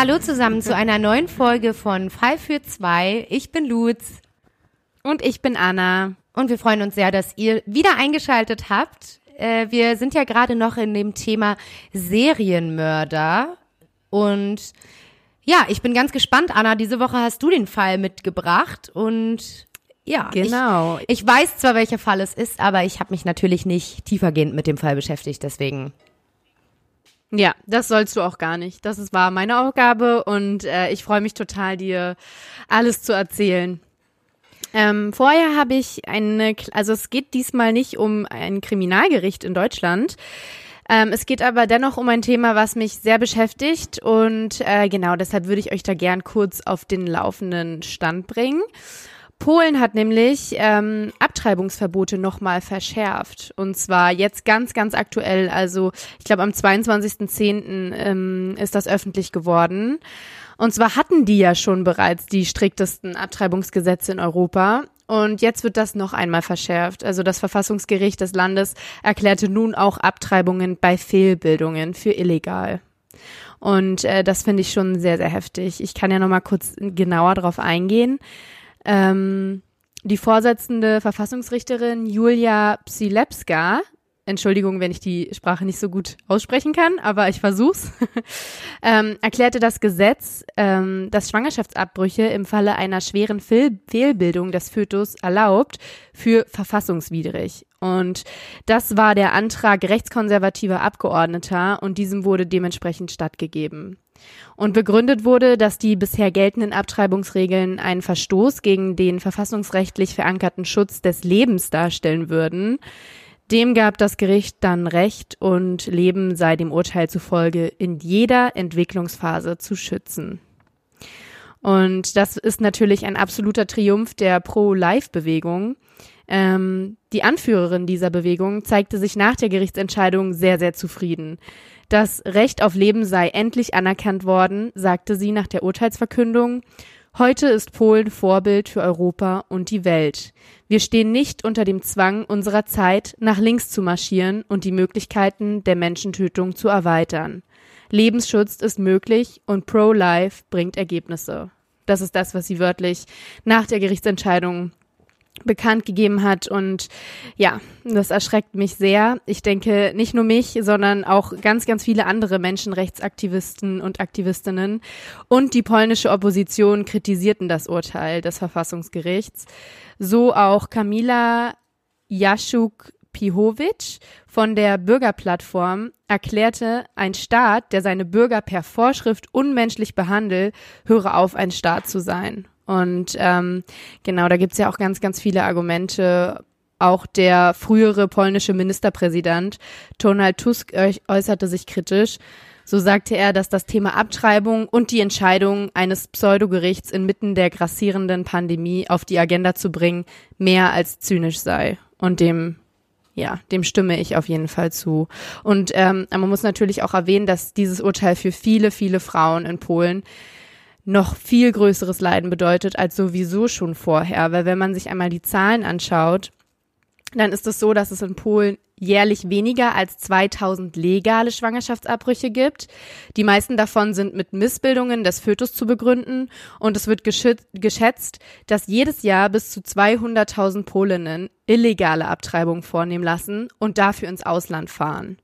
Hallo zusammen zu einer neuen Folge von Fall für zwei. Ich bin Lutz. Und ich bin Anna. Und wir freuen uns sehr, dass ihr wieder eingeschaltet habt. Äh, wir sind ja gerade noch in dem Thema Serienmörder. Und ja, ich bin ganz gespannt, Anna. Diese Woche hast du den Fall mitgebracht. Und ja, genau. Ich, ich weiß zwar, welcher Fall es ist, aber ich habe mich natürlich nicht tiefergehend mit dem Fall beschäftigt. Deswegen ja, das sollst du auch gar nicht. Das ist, war meine Aufgabe und äh, ich freue mich total, dir alles zu erzählen. Ähm, vorher habe ich eine, also es geht diesmal nicht um ein Kriminalgericht in Deutschland. Ähm, es geht aber dennoch um ein Thema, was mich sehr beschäftigt und äh, genau deshalb würde ich euch da gern kurz auf den laufenden Stand bringen. Polen hat nämlich ähm, Abtreibungsverbote nochmal verschärft. Und zwar jetzt ganz, ganz aktuell. Also ich glaube am 22.10. Ähm, ist das öffentlich geworden. Und zwar hatten die ja schon bereits die striktesten Abtreibungsgesetze in Europa. Und jetzt wird das noch einmal verschärft. Also das Verfassungsgericht des Landes erklärte nun auch Abtreibungen bei Fehlbildungen für illegal. Und äh, das finde ich schon sehr, sehr heftig. Ich kann ja noch mal kurz genauer darauf eingehen. Ähm, die Vorsitzende Verfassungsrichterin Julia Psilepska, Entschuldigung, wenn ich die Sprache nicht so gut aussprechen kann, aber ich versuch's, ähm, erklärte das Gesetz, ähm, das Schwangerschaftsabbrüche im Falle einer schweren Fehl Fehlbildung des Fötus erlaubt, für verfassungswidrig. Und das war der Antrag rechtskonservativer Abgeordneter und diesem wurde dementsprechend stattgegeben. Und begründet wurde, dass die bisher geltenden Abtreibungsregeln einen Verstoß gegen den verfassungsrechtlich verankerten Schutz des Lebens darstellen würden. Dem gab das Gericht dann Recht und Leben sei dem Urteil zufolge in jeder Entwicklungsphase zu schützen. Und das ist natürlich ein absoluter Triumph der Pro-Life-Bewegung. Ähm, die Anführerin dieser Bewegung zeigte sich nach der Gerichtsentscheidung sehr, sehr zufrieden. Das Recht auf Leben sei endlich anerkannt worden, sagte sie nach der Urteilsverkündung. Heute ist Polen Vorbild für Europa und die Welt. Wir stehen nicht unter dem Zwang unserer Zeit, nach links zu marschieren und die Möglichkeiten der Menschentötung zu erweitern. Lebensschutz ist möglich und Pro-Life bringt Ergebnisse. Das ist das, was sie wörtlich nach der Gerichtsentscheidung bekannt gegeben hat. Und ja, das erschreckt mich sehr. Ich denke, nicht nur mich, sondern auch ganz, ganz viele andere Menschenrechtsaktivisten und Aktivistinnen und die polnische Opposition kritisierten das Urteil des Verfassungsgerichts. So auch Kamila Jaszuk Pihovic von der Bürgerplattform erklärte, ein Staat, der seine Bürger per Vorschrift unmenschlich behandelt, höre auf, ein Staat zu sein. Und ähm, genau, da gibt's ja auch ganz, ganz viele Argumente. Auch der frühere polnische Ministerpräsident Donald Tusk äußerte sich kritisch. So sagte er, dass das Thema Abtreibung und die Entscheidung eines Pseudogerichts inmitten der grassierenden Pandemie auf die Agenda zu bringen, mehr als zynisch sei. Und dem ja, dem stimme ich auf jeden Fall zu. Und ähm, man muss natürlich auch erwähnen, dass dieses Urteil für viele, viele Frauen in Polen noch viel größeres Leiden bedeutet als sowieso schon vorher. Weil wenn man sich einmal die Zahlen anschaut, dann ist es so, dass es in Polen jährlich weniger als 2000 legale Schwangerschaftsabbrüche gibt. Die meisten davon sind mit Missbildungen des Fötus zu begründen und es wird geschätzt, dass jedes Jahr bis zu 200.000 Polinnen illegale Abtreibungen vornehmen lassen und dafür ins Ausland fahren.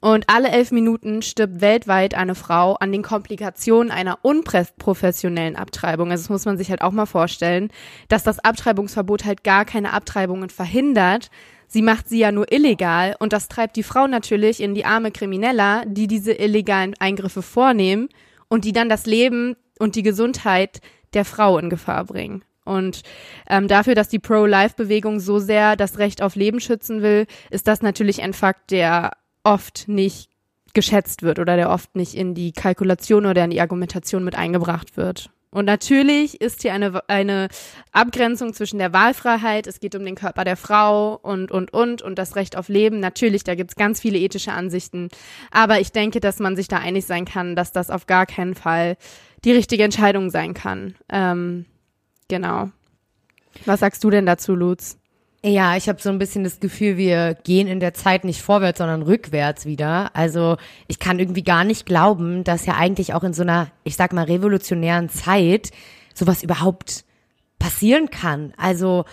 Und alle elf Minuten stirbt weltweit eine Frau an den Komplikationen einer unprofessionellen Abtreibung. Also das muss man sich halt auch mal vorstellen, dass das Abtreibungsverbot halt gar keine Abtreibungen verhindert. Sie macht sie ja nur illegal und das treibt die Frau natürlich in die arme Krimineller, die diese illegalen Eingriffe vornehmen und die dann das Leben und die Gesundheit der Frau in Gefahr bringen. Und ähm, dafür, dass die Pro-Life-Bewegung so sehr das Recht auf Leben schützen will, ist das natürlich ein Fakt, der oft nicht geschätzt wird oder der oft nicht in die Kalkulation oder in die Argumentation mit eingebracht wird. Und natürlich ist hier eine, eine Abgrenzung zwischen der Wahlfreiheit, es geht um den Körper der Frau und, und, und, und das Recht auf Leben. Natürlich, da gibt's ganz viele ethische Ansichten. Aber ich denke, dass man sich da einig sein kann, dass das auf gar keinen Fall die richtige Entscheidung sein kann. Ähm, genau. Was sagst du denn dazu, Lutz? Ja, ich habe so ein bisschen das Gefühl, wir gehen in der Zeit nicht vorwärts, sondern rückwärts wieder. Also ich kann irgendwie gar nicht glauben, dass ja eigentlich auch in so einer, ich sag mal, revolutionären Zeit sowas überhaupt passieren kann. Also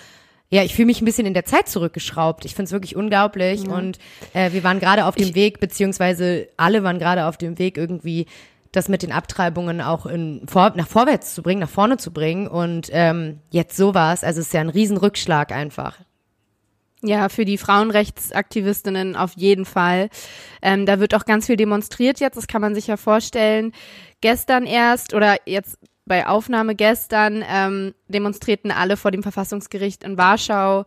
ja, ich fühle mich ein bisschen in der Zeit zurückgeschraubt. Ich finde es wirklich unglaublich. Ja. Und äh, wir waren gerade auf dem ich, Weg, beziehungsweise alle waren gerade auf dem Weg, irgendwie das mit den Abtreibungen auch in, vor, nach vorwärts zu bringen, nach vorne zu bringen. Und ähm, jetzt sowas, also es ist ja ein Riesenrückschlag einfach. Ja, für die Frauenrechtsaktivistinnen auf jeden Fall. Ähm, da wird auch ganz viel demonstriert jetzt, das kann man sich ja vorstellen. Gestern erst oder jetzt bei Aufnahme gestern ähm, demonstrierten alle vor dem Verfassungsgericht in Warschau.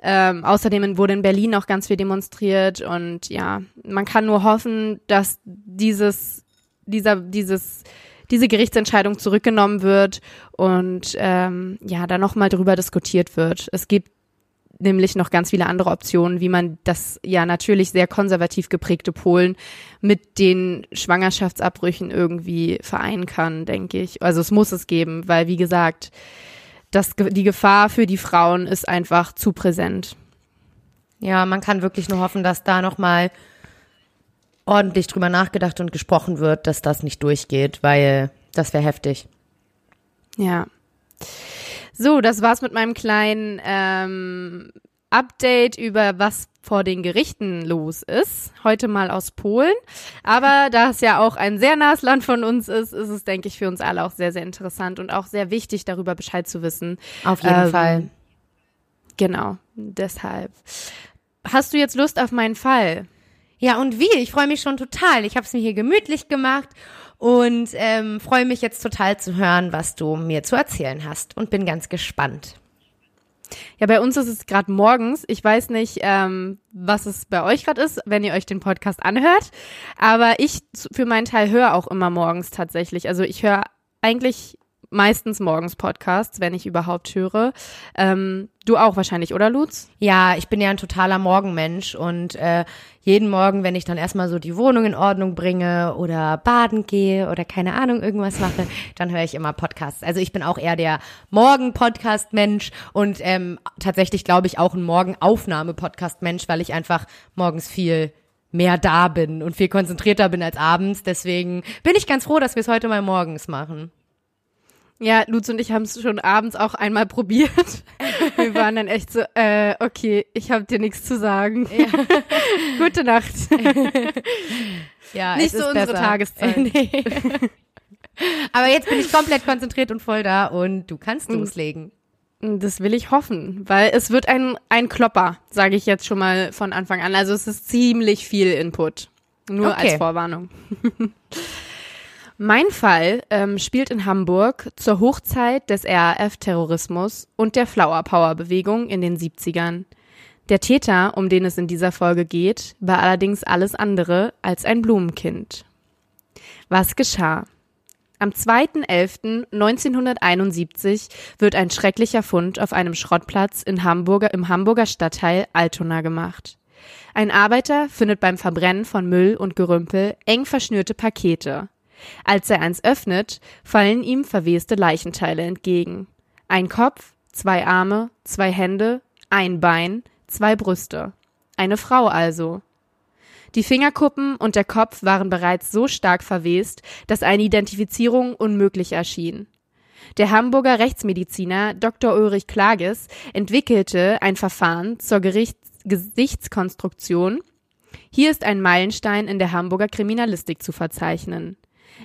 Ähm, außerdem wurde in Berlin auch ganz viel demonstriert und ja, man kann nur hoffen, dass dieses, dieser, dieses, diese Gerichtsentscheidung zurückgenommen wird und ähm, ja, da nochmal drüber diskutiert wird. Es gibt nämlich noch ganz viele andere Optionen, wie man das ja natürlich sehr konservativ geprägte Polen mit den Schwangerschaftsabbrüchen irgendwie vereinen kann, denke ich. Also es muss es geben, weil wie gesagt, das, die Gefahr für die Frauen ist einfach zu präsent. Ja, man kann wirklich nur hoffen, dass da nochmal ordentlich drüber nachgedacht und gesprochen wird, dass das nicht durchgeht, weil das wäre heftig. Ja. So, das war's mit meinem kleinen ähm, Update über was vor den Gerichten los ist. Heute mal aus Polen. Aber da es ja auch ein sehr nahes Land von uns ist, ist es, denke ich, für uns alle auch sehr, sehr interessant und auch sehr wichtig, darüber Bescheid zu wissen. Auf jeden ähm, Fall. Genau, deshalb. Hast du jetzt Lust auf meinen Fall? Ja, und wie? Ich freue mich schon total. Ich habe es mir hier gemütlich gemacht und ähm, freue mich jetzt total zu hören, was du mir zu erzählen hast und bin ganz gespannt. Ja, bei uns ist es gerade morgens. Ich weiß nicht, ähm, was es bei euch gerade ist, wenn ihr euch den Podcast anhört. Aber ich für meinen Teil höre auch immer morgens tatsächlich. Also ich höre eigentlich meistens morgens Podcasts, wenn ich überhaupt höre. Ähm, du auch wahrscheinlich, oder Lutz? Ja, ich bin ja ein totaler Morgenmensch und äh, jeden Morgen, wenn ich dann erstmal so die Wohnung in Ordnung bringe oder baden gehe oder keine Ahnung, irgendwas mache, dann höre ich immer Podcasts. Also ich bin auch eher der Morgen-Podcast-Mensch und ähm, tatsächlich glaube ich auch ein Morgenaufnahme-Podcast-Mensch, weil ich einfach morgens viel mehr da bin und viel konzentrierter bin als abends. Deswegen bin ich ganz froh, dass wir es heute mal morgens machen. Ja, Lutz und ich haben es schon abends auch einmal probiert. Wir waren dann echt so, äh, okay, ich habe dir nichts zu sagen. Ja. Gute Nacht. ja, nicht so unsere besser. Tageszeit. nee. Aber jetzt bin ich komplett konzentriert und voll da und du kannst loslegen. Das will ich hoffen, weil es wird ein, ein Klopper, sage ich jetzt schon mal von Anfang an. Also es ist ziemlich viel Input. Nur okay. als Vorwarnung. Mein Fall ähm, spielt in Hamburg zur Hochzeit des RAF-Terrorismus und der Flower Power-Bewegung in den 70ern. Der Täter, um den es in dieser Folge geht, war allerdings alles andere als ein Blumenkind. Was geschah? Am 2.11.1971 wird ein schrecklicher Fund auf einem Schrottplatz in Hamburger, im Hamburger Stadtteil Altona gemacht. Ein Arbeiter findet beim Verbrennen von Müll und Gerümpel eng verschnürte Pakete. Als er eins öffnet, fallen ihm verweste Leichenteile entgegen. Ein Kopf, zwei Arme, zwei Hände, ein Bein, zwei Brüste. Eine Frau also. Die Fingerkuppen und der Kopf waren bereits so stark verwest, dass eine Identifizierung unmöglich erschien. Der Hamburger Rechtsmediziner Dr. Ulrich Klages entwickelte ein Verfahren zur Gerichts Gesichtskonstruktion. Hier ist ein Meilenstein in der Hamburger Kriminalistik zu verzeichnen.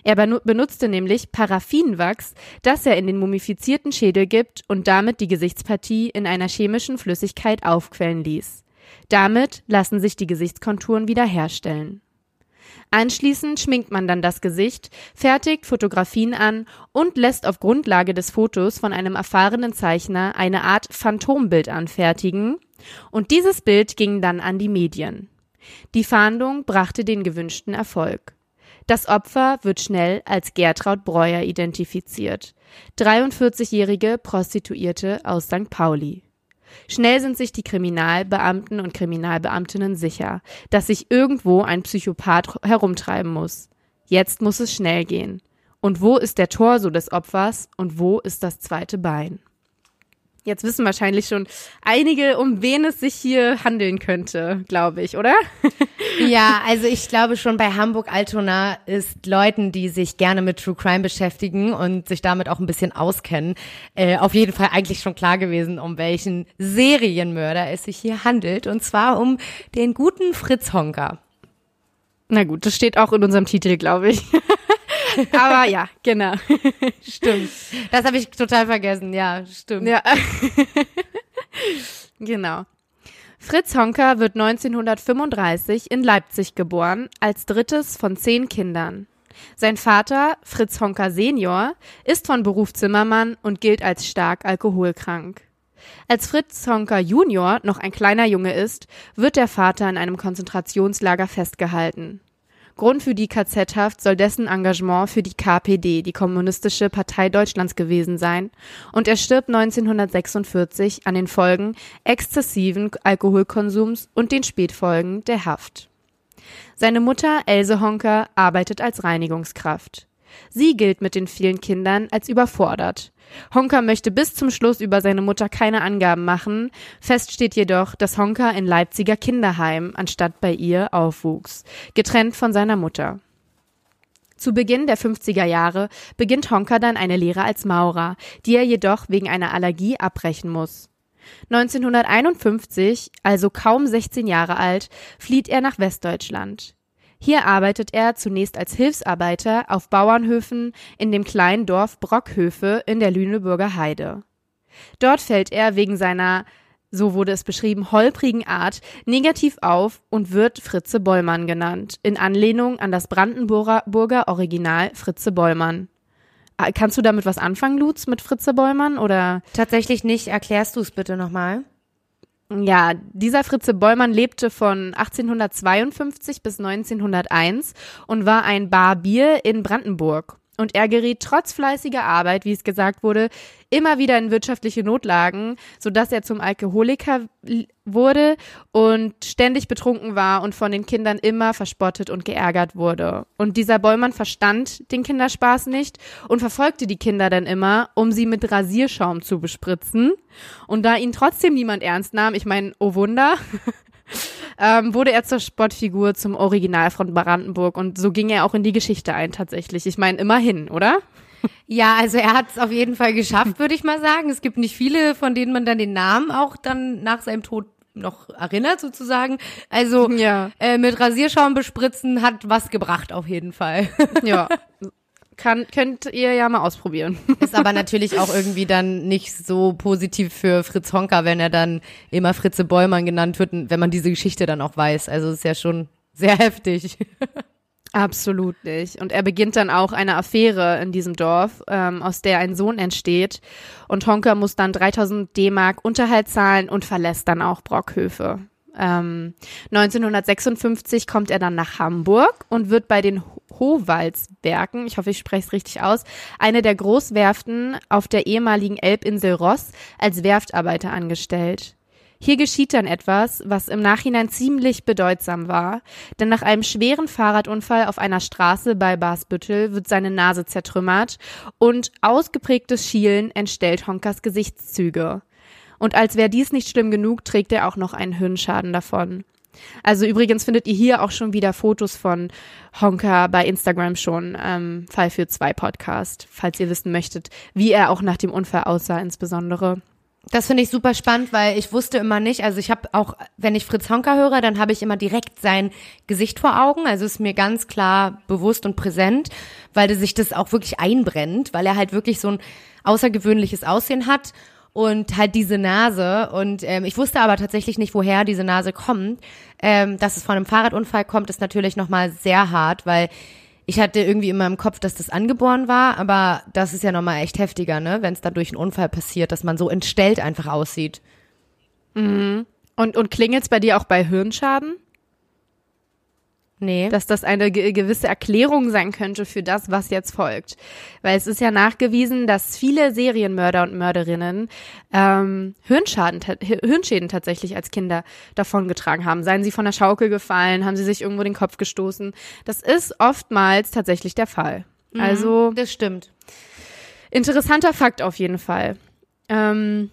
Er benutzte nämlich Paraffinwachs, das er in den mumifizierten Schädel gibt und damit die Gesichtspartie in einer chemischen Flüssigkeit aufquellen ließ. Damit lassen sich die Gesichtskonturen wiederherstellen. Anschließend schminkt man dann das Gesicht, fertigt Fotografien an und lässt auf Grundlage des Fotos von einem erfahrenen Zeichner eine Art Phantombild anfertigen, und dieses Bild ging dann an die Medien. Die Fahndung brachte den gewünschten Erfolg. Das Opfer wird schnell als Gertraud Breuer identifiziert, 43-jährige Prostituierte aus St. Pauli. Schnell sind sich die Kriminalbeamten und Kriminalbeamtinnen sicher, dass sich irgendwo ein Psychopath herumtreiben muss. Jetzt muss es schnell gehen. Und wo ist der Torso des Opfers und wo ist das zweite Bein? Jetzt wissen wahrscheinlich schon einige, um wen es sich hier handeln könnte, glaube ich, oder? ja, also ich glaube schon bei Hamburg Altona ist Leuten, die sich gerne mit True Crime beschäftigen und sich damit auch ein bisschen auskennen, äh, auf jeden Fall eigentlich schon klar gewesen, um welchen Serienmörder es sich hier handelt. Und zwar um den guten Fritz Honker. Na gut, das steht auch in unserem Titel, glaube ich. Aber ja, genau. stimmt. Das habe ich total vergessen. Ja, stimmt. Ja. genau. Fritz Honker wird 1935 in Leipzig geboren, als drittes von zehn Kindern. Sein Vater, Fritz Honker Senior, ist von Beruf Zimmermann und gilt als stark alkoholkrank. Als Fritz Honker Junior noch ein kleiner Junge ist, wird der Vater in einem Konzentrationslager festgehalten. Grund für die KZ-Haft soll dessen Engagement für die KPD, die Kommunistische Partei Deutschlands gewesen sein, und er stirbt 1946 an den Folgen exzessiven Alkoholkonsums und den Spätfolgen der Haft. Seine Mutter Else Honker arbeitet als Reinigungskraft. Sie gilt mit den vielen Kindern als überfordert. Honka möchte bis zum Schluss über seine Mutter keine Angaben machen. Fest steht jedoch, dass Honka in Leipziger Kinderheim anstatt bei ihr aufwuchs, getrennt von seiner Mutter. Zu Beginn der 50er Jahre beginnt Honka dann eine Lehre als Maurer, die er jedoch wegen einer Allergie abbrechen muss. 1951, also kaum 16 Jahre alt, flieht er nach Westdeutschland. Hier arbeitet er zunächst als Hilfsarbeiter auf Bauernhöfen in dem kleinen Dorf Brockhöfe in der Lüneburger Heide. Dort fällt er wegen seiner so wurde es beschrieben, holprigen Art negativ auf und wird Fritze Bollmann genannt, in Anlehnung an das Brandenburger Original Fritze Bollmann. Ah, kannst du damit was anfangen, Lutz, mit Fritze Bollmann oder? Tatsächlich nicht. Erklärst du es bitte nochmal? Ja, dieser Fritze Bollmann lebte von 1852 bis 1901 und war ein Barbier in Brandenburg. Und er geriet trotz fleißiger Arbeit, wie es gesagt wurde, immer wieder in wirtschaftliche Notlagen, sodass er zum Alkoholiker wurde und ständig betrunken war und von den Kindern immer verspottet und geärgert wurde. Und dieser Bollmann verstand den Kinderspaß nicht und verfolgte die Kinder dann immer, um sie mit Rasierschaum zu bespritzen. Und da ihn trotzdem niemand ernst nahm, ich meine, oh Wunder, ähm, wurde er zur Spottfigur zum Original von Brandenburg und so ging er auch in die Geschichte ein tatsächlich. Ich meine, immerhin, oder? Ja, also er hat es auf jeden Fall geschafft, würde ich mal sagen. Es gibt nicht viele, von denen man dann den Namen auch dann nach seinem Tod noch erinnert sozusagen. Also ja. äh, mit Rasierschaum bespritzen hat was gebracht auf jeden Fall. Ja, kann, könnt ihr ja mal ausprobieren. Ist aber natürlich auch irgendwie dann nicht so positiv für Fritz Honka, wenn er dann immer Fritze Bollmann genannt wird, wenn man diese Geschichte dann auch weiß. Also ist ja schon sehr heftig. Absolut nicht. Und er beginnt dann auch eine Affäre in diesem Dorf, ähm, aus der ein Sohn entsteht. Und Honka muss dann 3000 D-Mark Unterhalt zahlen und verlässt dann auch Brockhöfe. Ähm, 1956 kommt er dann nach Hamburg und wird bei den Howaldswerken, ich hoffe, ich spreche es richtig aus, eine der Großwerften auf der ehemaligen Elbinsel Ross als Werftarbeiter angestellt. Hier geschieht dann etwas, was im Nachhinein ziemlich bedeutsam war, denn nach einem schweren Fahrradunfall auf einer Straße bei Basbüttel wird seine Nase zertrümmert und ausgeprägtes Schielen entstellt Honkers Gesichtszüge. Und als wäre dies nicht schlimm genug, trägt er auch noch einen Hirnschaden davon. Also übrigens findet ihr hier auch schon wieder Fotos von Honka bei Instagram schon, ähm, Fall für zwei Podcast, falls ihr wissen möchtet, wie er auch nach dem Unfall aussah insbesondere. Das finde ich super spannend, weil ich wusste immer nicht, also ich habe auch, wenn ich Fritz Honka höre, dann habe ich immer direkt sein Gesicht vor Augen, also ist mir ganz klar bewusst und präsent, weil sich das auch wirklich einbrennt, weil er halt wirklich so ein außergewöhnliches Aussehen hat und halt diese Nase. Und ähm, ich wusste aber tatsächlich nicht, woher diese Nase kommt. Ähm, dass es von einem Fahrradunfall kommt, ist natürlich nochmal sehr hart, weil ich hatte irgendwie immer im Kopf, dass das angeboren war, aber das ist ja nochmal echt heftiger, ne? Wenn es da durch einen Unfall passiert, dass man so entstellt einfach aussieht. Mhm. Und, und klingelt's bei dir auch bei Hirnschaden? Nee. Dass das eine ge gewisse Erklärung sein könnte für das, was jetzt folgt. Weil es ist ja nachgewiesen, dass viele Serienmörder und Mörderinnen ähm, Hirnschaden, Hirnschäden tatsächlich als Kinder davongetragen haben. Seien sie von der Schaukel gefallen, haben sie sich irgendwo den Kopf gestoßen. Das ist oftmals tatsächlich der Fall. Mhm, also. Das stimmt. Interessanter Fakt auf jeden Fall. Ähm,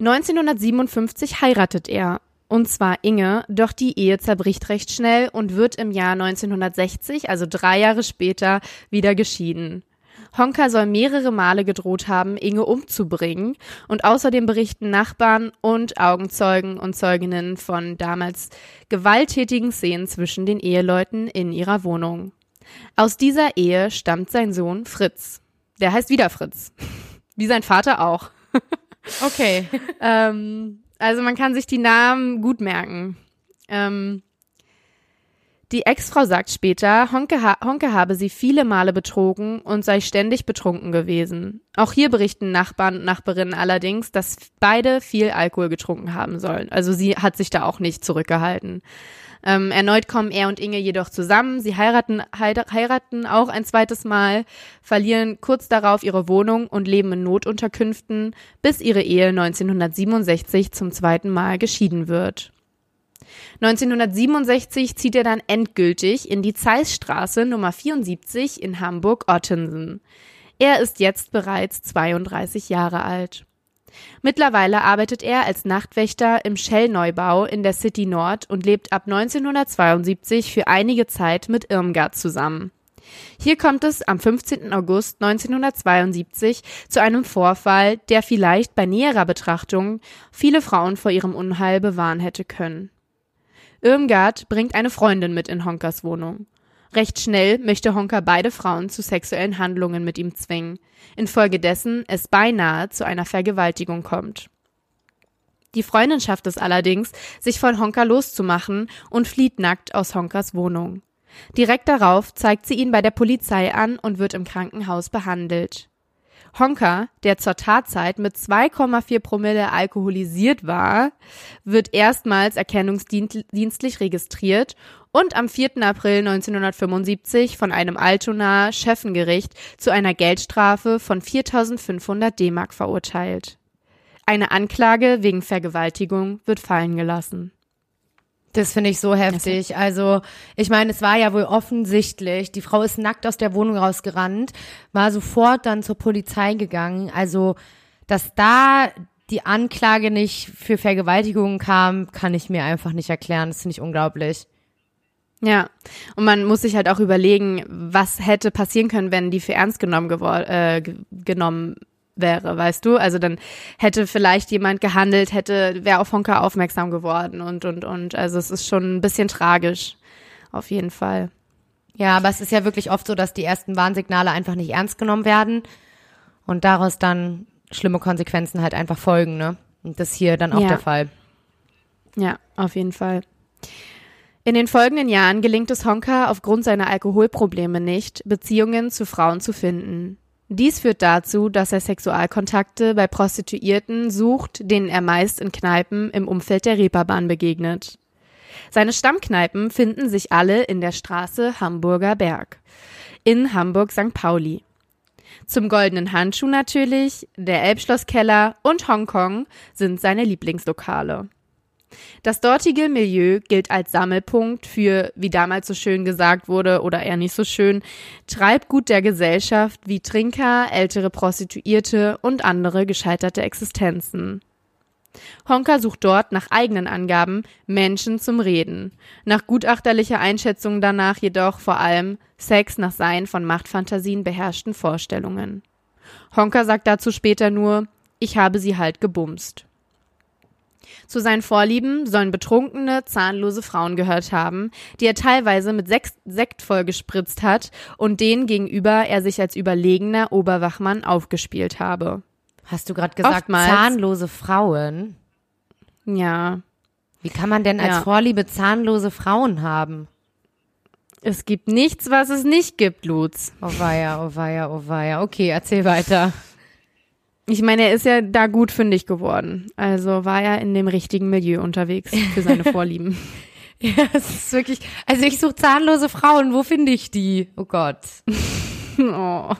1957 heiratet er und zwar Inge, doch die Ehe zerbricht recht schnell und wird im Jahr 1960, also drei Jahre später, wieder geschieden. Honka soll mehrere Male gedroht haben, Inge umzubringen und außerdem berichten Nachbarn und Augenzeugen und Zeuginnen von damals gewalttätigen Szenen zwischen den Eheleuten in ihrer Wohnung. Aus dieser Ehe stammt sein Sohn Fritz. Der heißt wieder Fritz. Wie sein Vater auch. Okay. ähm, also man kann sich die Namen gut merken. Ähm, die Ex-Frau sagt später, Honke, ha Honke habe sie viele Male betrogen und sei ständig betrunken gewesen. Auch hier berichten Nachbarn und Nachbarinnen allerdings, dass beide viel Alkohol getrunken haben sollen. Also sie hat sich da auch nicht zurückgehalten. Ähm, erneut kommen er und Inge jedoch zusammen. Sie heiraten, heiraten auch ein zweites Mal, verlieren kurz darauf ihre Wohnung und leben in Notunterkünften, bis ihre Ehe 1967 zum zweiten Mal geschieden wird. 1967 zieht er dann endgültig in die Zeissstraße Nummer 74 in Hamburg-Ottensen. Er ist jetzt bereits 32 Jahre alt. Mittlerweile arbeitet er als Nachtwächter im Shell-Neubau in der City Nord und lebt ab 1972 für einige Zeit mit Irmgard zusammen. Hier kommt es am 15. August 1972 zu einem Vorfall, der vielleicht bei näherer Betrachtung viele Frauen vor ihrem Unheil bewahren hätte können. Irmgard bringt eine Freundin mit in Honkers Wohnung. Recht schnell möchte Honka beide Frauen zu sexuellen Handlungen mit ihm zwingen, infolgedessen es beinahe zu einer Vergewaltigung kommt. Die Freundin schafft es allerdings, sich von Honka loszumachen und flieht nackt aus Honkas Wohnung. Direkt darauf zeigt sie ihn bei der Polizei an und wird im Krankenhaus behandelt. Honka, der zur Tatzeit mit 2,4 Promille alkoholisiert war, wird erstmals erkennungsdienstlich registriert und am 4. April 1975 von einem Altonaer Schöffengericht zu einer Geldstrafe von 4500 D-Mark verurteilt. Eine Anklage wegen Vergewaltigung wird fallen gelassen. Das finde ich so heftig. Also, ich meine, es war ja wohl offensichtlich, die Frau ist nackt aus der Wohnung rausgerannt, war sofort dann zur Polizei gegangen. Also, dass da die Anklage nicht für Vergewaltigung kam, kann ich mir einfach nicht erklären. Das finde ich unglaublich. Ja, und man muss sich halt auch überlegen, was hätte passieren können, wenn die für ernst genommen, äh, genommen wäre, weißt du? Also dann hätte vielleicht jemand gehandelt, hätte, wäre auf Honka aufmerksam geworden und, und, und. Also es ist schon ein bisschen tragisch. Auf jeden Fall. Ja, aber es ist ja wirklich oft so, dass die ersten Warnsignale einfach nicht ernst genommen werden und daraus dann schlimme Konsequenzen halt einfach folgen, ne? Und das hier dann auch ja. der Fall. Ja, auf jeden Fall. In den folgenden Jahren gelingt es Honka aufgrund seiner Alkoholprobleme nicht, Beziehungen zu Frauen zu finden. Dies führt dazu, dass er Sexualkontakte bei Prostituierten sucht, denen er meist in Kneipen im Umfeld der Reeperbahn begegnet. Seine Stammkneipen finden sich alle in der Straße Hamburger Berg in Hamburg St. Pauli. Zum goldenen Handschuh natürlich, der Elbschlosskeller und Hongkong sind seine Lieblingslokale. Das dortige Milieu gilt als Sammelpunkt für, wie damals so schön gesagt wurde oder eher nicht so schön, Treibgut der Gesellschaft wie Trinker, ältere Prostituierte und andere gescheiterte Existenzen. Honka sucht dort nach eigenen Angaben Menschen zum Reden, nach gutachterlicher Einschätzung danach jedoch vor allem Sex nach seinen von Machtfantasien beherrschten Vorstellungen. Honka sagt dazu später nur, ich habe sie halt gebumst. Zu seinen Vorlieben sollen betrunkene, zahnlose Frauen gehört haben, die er teilweise mit Sekt vollgespritzt hat und denen gegenüber er sich als überlegener Oberwachmann aufgespielt habe. Hast du gerade gesagt, Oftmals, zahnlose Frauen? Ja. Wie kann man denn als ja. Vorliebe zahnlose Frauen haben? Es gibt nichts, was es nicht gibt, Lutz. Oh weia, oh weia, oh weia. Okay, erzähl weiter. Ich meine, er ist ja da gut fündig geworden. Also war er in dem richtigen Milieu unterwegs für seine Vorlieben. ja, es ist wirklich. Also ich suche zahnlose Frauen. Wo finde ich die? Oh Gott. oh.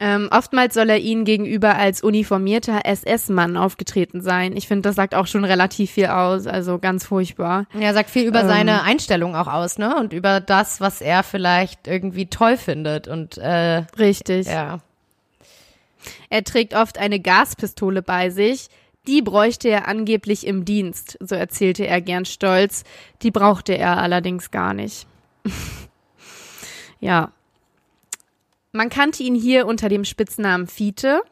Ähm, oftmals soll er ihnen gegenüber als uniformierter SS-Mann aufgetreten sein. Ich finde, das sagt auch schon relativ viel aus, also ganz furchtbar. Ja, sagt viel über ähm, seine Einstellung auch aus, ne? Und über das, was er vielleicht irgendwie toll findet und äh, richtig. Ja. Er trägt oft eine Gaspistole bei sich. Die bräuchte er angeblich im Dienst, so erzählte er gern stolz. Die brauchte er allerdings gar nicht. ja. Man kannte ihn hier unter dem Spitznamen Fiete.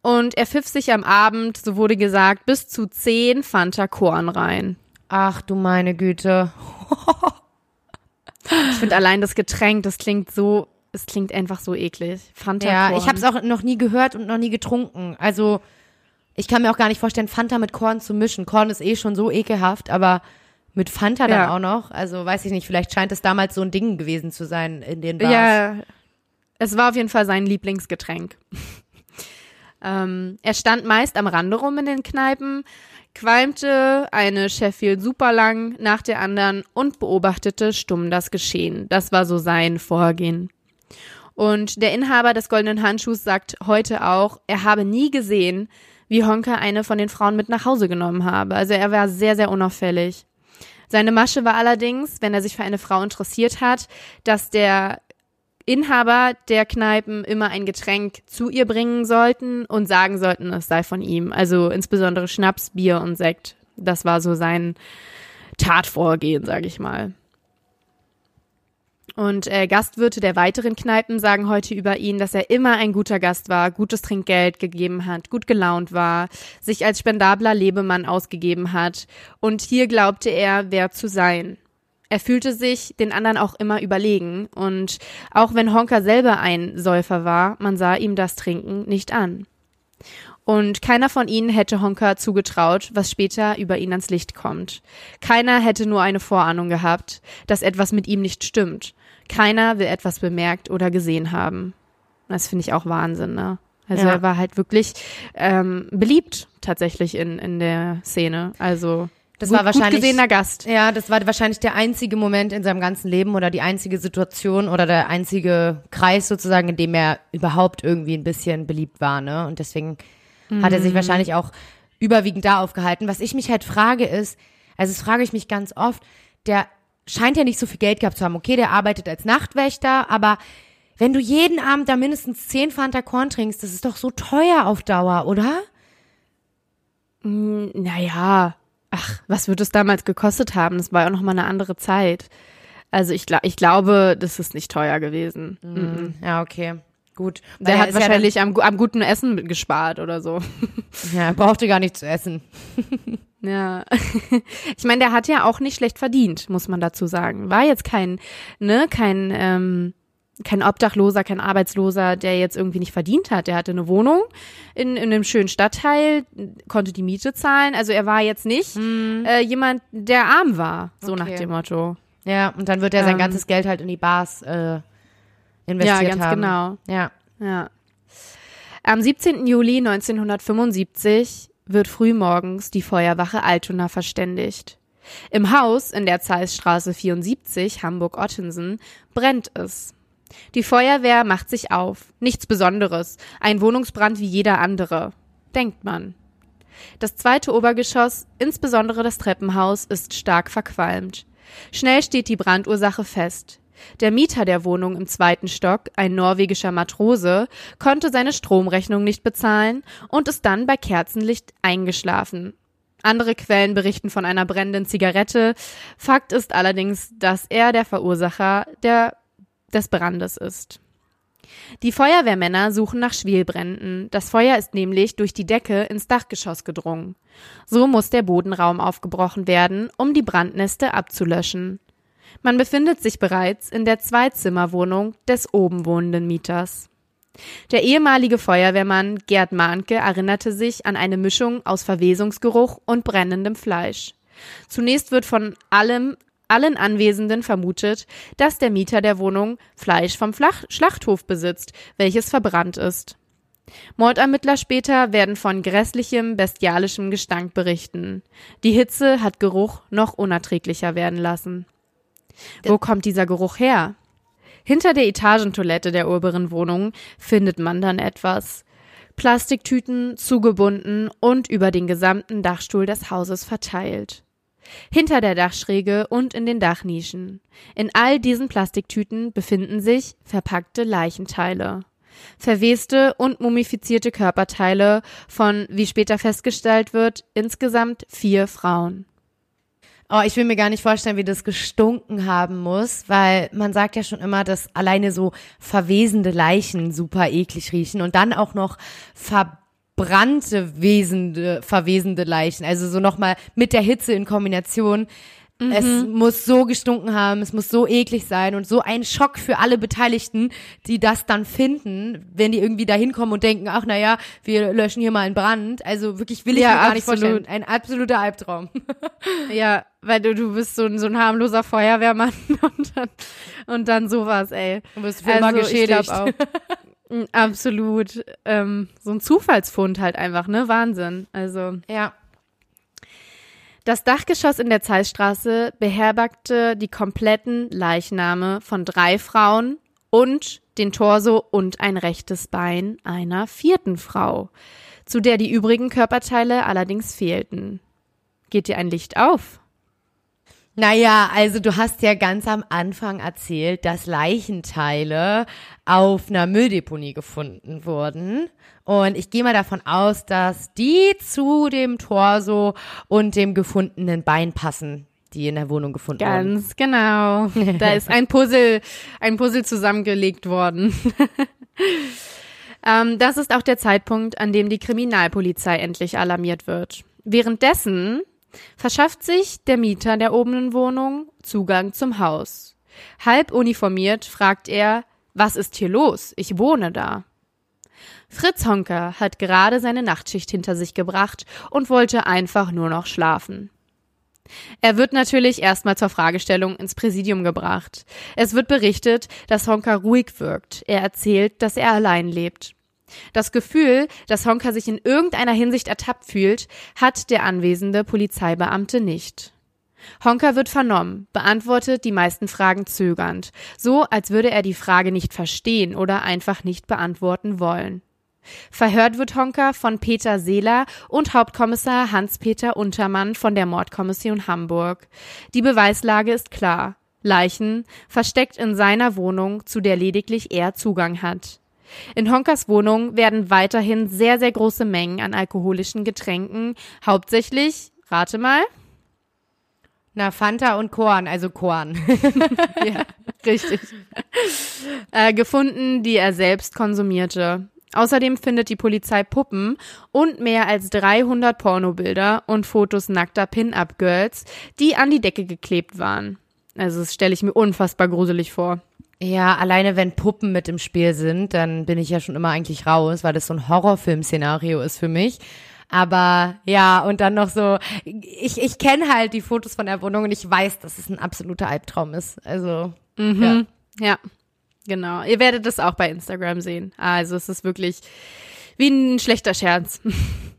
Und er pfiff sich am Abend, so wurde gesagt, bis zu zehn Fanta Korn rein. Ach du meine Güte. Ich finde allein das Getränk, das klingt so, es klingt einfach so eklig. Fanta Ja, Korn. ich habe es auch noch nie gehört und noch nie getrunken. Also ich kann mir auch gar nicht vorstellen, Fanta mit Korn zu mischen. Korn ist eh schon so ekelhaft, aber mit Fanta dann Ja. auch noch. Also weiß ich nicht, vielleicht scheint es damals so ein Ding gewesen zu sein in den Bars. Ja, es war auf jeden Fall sein Lieblingsgetränk. ähm, er stand meist am Rande rum in den Kneipen, qualmte eine Sheffield super lang nach der anderen und beobachtete stumm das Geschehen. Das war so sein Vorgehen. Und der Inhaber des goldenen Handschuhs sagt heute auch, er habe nie gesehen, wie Honka eine von den Frauen mit nach Hause genommen habe. Also er war sehr, sehr unauffällig. Seine Masche war allerdings, wenn er sich für eine Frau interessiert hat, dass der Inhaber der Kneipen immer ein Getränk zu ihr bringen sollten und sagen sollten, es sei von ihm. Also insbesondere Schnaps, Bier und Sekt. Das war so sein Tatvorgehen, sage ich mal. Und äh, Gastwirte der weiteren Kneipen sagen heute über ihn, dass er immer ein guter Gast war, gutes Trinkgeld gegeben hat, gut gelaunt war, sich als spendabler Lebemann ausgegeben hat. Und hier glaubte er, wer zu sein. Er fühlte sich den anderen auch immer überlegen. Und auch wenn Honka selber ein Säufer war, man sah ihm das Trinken nicht an. Und keiner von ihnen hätte Honka zugetraut, was später über ihn ans Licht kommt. Keiner hätte nur eine Vorahnung gehabt, dass etwas mit ihm nicht stimmt. Keiner will etwas bemerkt oder gesehen haben. Das finde ich auch Wahnsinn, ne? Also Ja. er war halt wirklich ähm, beliebt tatsächlich in, in der Szene. Also Das gut, war wahrscheinlich- gut gesehener Gast. Ja, das war wahrscheinlich der einzige Moment in seinem ganzen Leben oder die einzige Situation oder der einzige Kreis sozusagen, in dem er überhaupt irgendwie ein bisschen beliebt war, ne? Und deswegen hat er sich wahrscheinlich auch überwiegend da aufgehalten. Was ich mich halt frage ist, also das frage ich mich ganz oft, der scheint ja nicht so viel Geld gehabt zu haben. Okay, der arbeitet als Nachtwächter, aber wenn du jeden Abend da mindestens 10 Fanta Korn trinkst, das ist doch so teuer auf Dauer, oder? Naja, ach, was wird es damals gekostet haben? Das war ja auch noch mal eine andere Zeit. Also ich, ich glaube, das ist nicht teuer gewesen. Mhm. Ja, okay. Gut. Der er hat ist ja wahrscheinlich am, am guten Essen gespart oder so. Ja, er brauchte gar nicht zu essen. Ja. Ich meine, der hat ja auch nicht schlecht verdient, muss man dazu sagen. War jetzt kein, ne, kein, ähm, kein Obdachloser, kein Arbeitsloser, der jetzt irgendwie nicht verdient hat. Der hatte eine Wohnung in, in einem schönen Stadtteil, konnte die Miete zahlen. Also er war jetzt nicht äh, jemand, der arm war, so nach Okay. dem Motto. Ja, und dann wird er sein Ähm. ganzes Geld halt in die Bars äh, investiert Ja, ganz haben. genau. Ja. Ja. Am 17. Juli 1975 wird frühmorgens die Feuerwache Altona verständigt. Im Haus in der Zeissstraße 74, Hamburg-Ottensen, brennt es. Die Feuerwehr macht sich auf. Nichts Besonderes. Ein Wohnungsbrand wie jeder andere. Denkt man. Das zweite Obergeschoss, insbesondere das Treppenhaus, ist stark verqualmt. Schnell steht die Brandursache fest. Der Mieter der Wohnung im zweiten Stock, ein norwegischer Matrose, konnte seine Stromrechnung nicht bezahlen und ist dann bei Kerzenlicht eingeschlafen. Andere Quellen berichten von einer brennenden Zigarette. Fakt ist allerdings, dass er der Verursacher der, des Brandes ist. Die Feuerwehrmänner suchen nach Schwelbränden. Das Feuer ist nämlich durch die Decke ins Dachgeschoss gedrungen. So muss der Bodenraum aufgebrochen werden, um die Brandneste abzulöschen. Man befindet sich bereits in der Zweizimmerwohnung des oben wohnenden Mieters. Der ehemalige Feuerwehrmann Gerd Mahnke erinnerte sich an eine Mischung aus Verwesungsgeruch und brennendem Fleisch. Zunächst wird von allem allen Anwesenden vermutet, dass der Mieter der Wohnung Fleisch vom Flach Schlachthof besitzt, welches verbrannt ist. Mordermittler später werden von grässlichem, bestialischem Gestank berichten. Die Hitze hat Geruch noch unerträglicher werden lassen. Wo kommt dieser Geruch her? Hinter der Etagentoilette der oberen Wohnung findet man dann etwas. Plastiktüten zugebunden und über den gesamten Dachstuhl des Hauses verteilt. Hinter der Dachschräge und in den Dachnischen. In all diesen Plastiktüten befinden sich verpackte Leichenteile. verweste und mumifizierte Körperteile von, wie später festgestellt wird, insgesamt vier Frauen. Oh, ich will mir gar nicht vorstellen, wie das gestunken haben muss, weil man sagt ja schon immer, dass alleine so verwesende Leichen super eklig riechen und dann auch noch verbrannte, wesende, verwesende Leichen. Also so nochmal mit der Hitze in Kombination. Mhm. Es muss so gestunken haben, es muss so eklig sein und so ein Schock für alle Beteiligten, die das dann finden, wenn die irgendwie da hinkommen und denken, ach naja, wir löschen hier mal einen Brand. Also wirklich will ich ja, mir gar absolut. nicht vorstellen. Ein absoluter Albtraum. ja, weil du, du bist so ein, so ein harmloser Feuerwehrmann und dann, und dann sowas, ey. Du bist für also, immer geschädigt. auch. Mm, absolut. Ähm, so ein Zufallsfund halt einfach, ne? Wahnsinn. Also. Ja. Das Dachgeschoss in der Zeissstraße beherbergte die kompletten Leichname von drei Frauen und den Torso und ein rechtes Bein einer vierten Frau, zu der die übrigen Körperteile allerdings fehlten. Geht dir ein Licht auf? Naja, also du hast ja ganz am Anfang erzählt, dass Leichenteile auf einer Mülldeponie gefunden wurden. Und ich gehe mal davon aus, dass die zu dem Torso und dem gefundenen Bein passen, die in der Wohnung gefunden Ganz wurden. Ganz genau. Da ist ein Puzzle, ein Puzzle zusammengelegt worden. ähm, das ist auch der Zeitpunkt, an dem die Kriminalpolizei endlich alarmiert wird. Währenddessen verschafft sich der Mieter der oberen Wohnung Zugang zum Haus. Halb uniformiert fragt er, was ist hier los? Ich wohne da. Fritz Honker hat gerade seine Nachtschicht hinter sich gebracht und wollte einfach nur noch schlafen. Er wird natürlich erstmal zur Fragestellung ins Präsidium gebracht. Es wird berichtet, dass Honker ruhig wirkt. Er erzählt, dass er allein lebt. Das Gefühl, dass Honka sich in irgendeiner Hinsicht ertappt fühlt, hat der anwesende Polizeibeamte nicht. Honka wird vernommen, beantwortet die meisten Fragen zögernd, so als würde er die Frage nicht verstehen oder einfach nicht beantworten wollen. Verhört wird Honka von Peter Seeler und Hauptkommissar Hans-Peter Untermann von der Mordkommission Hamburg. Die Beweislage ist klar. Leichen versteckt in seiner Wohnung, zu der lediglich er Zugang hat. In Honkers Wohnung werden weiterhin sehr, sehr große Mengen an alkoholischen Getränken, hauptsächlich, rate mal. Na, Fanta und Korn, also Korn. ja, richtig. Äh, gefunden, die er selbst konsumierte. Außerdem findet die Polizei Puppen und mehr als 300 Pornobilder und Fotos nackter Pin-Up-Girls, die an die Decke geklebt waren. Also das stelle ich mir unfassbar gruselig vor. Ja, alleine wenn Puppen mit im Spiel sind, dann bin ich ja schon immer eigentlich raus, weil das so ein Horrorfilm-Szenario ist für mich. Aber ja, und dann noch so, ich, ich kenne halt die Fotos von der Wohnung und ich weiß, dass es ein absoluter Albtraum ist. Also, mhm. ja. ja, genau. Ihr werdet es auch bei Instagram sehen. Also es ist wirklich wie ein schlechter Scherz.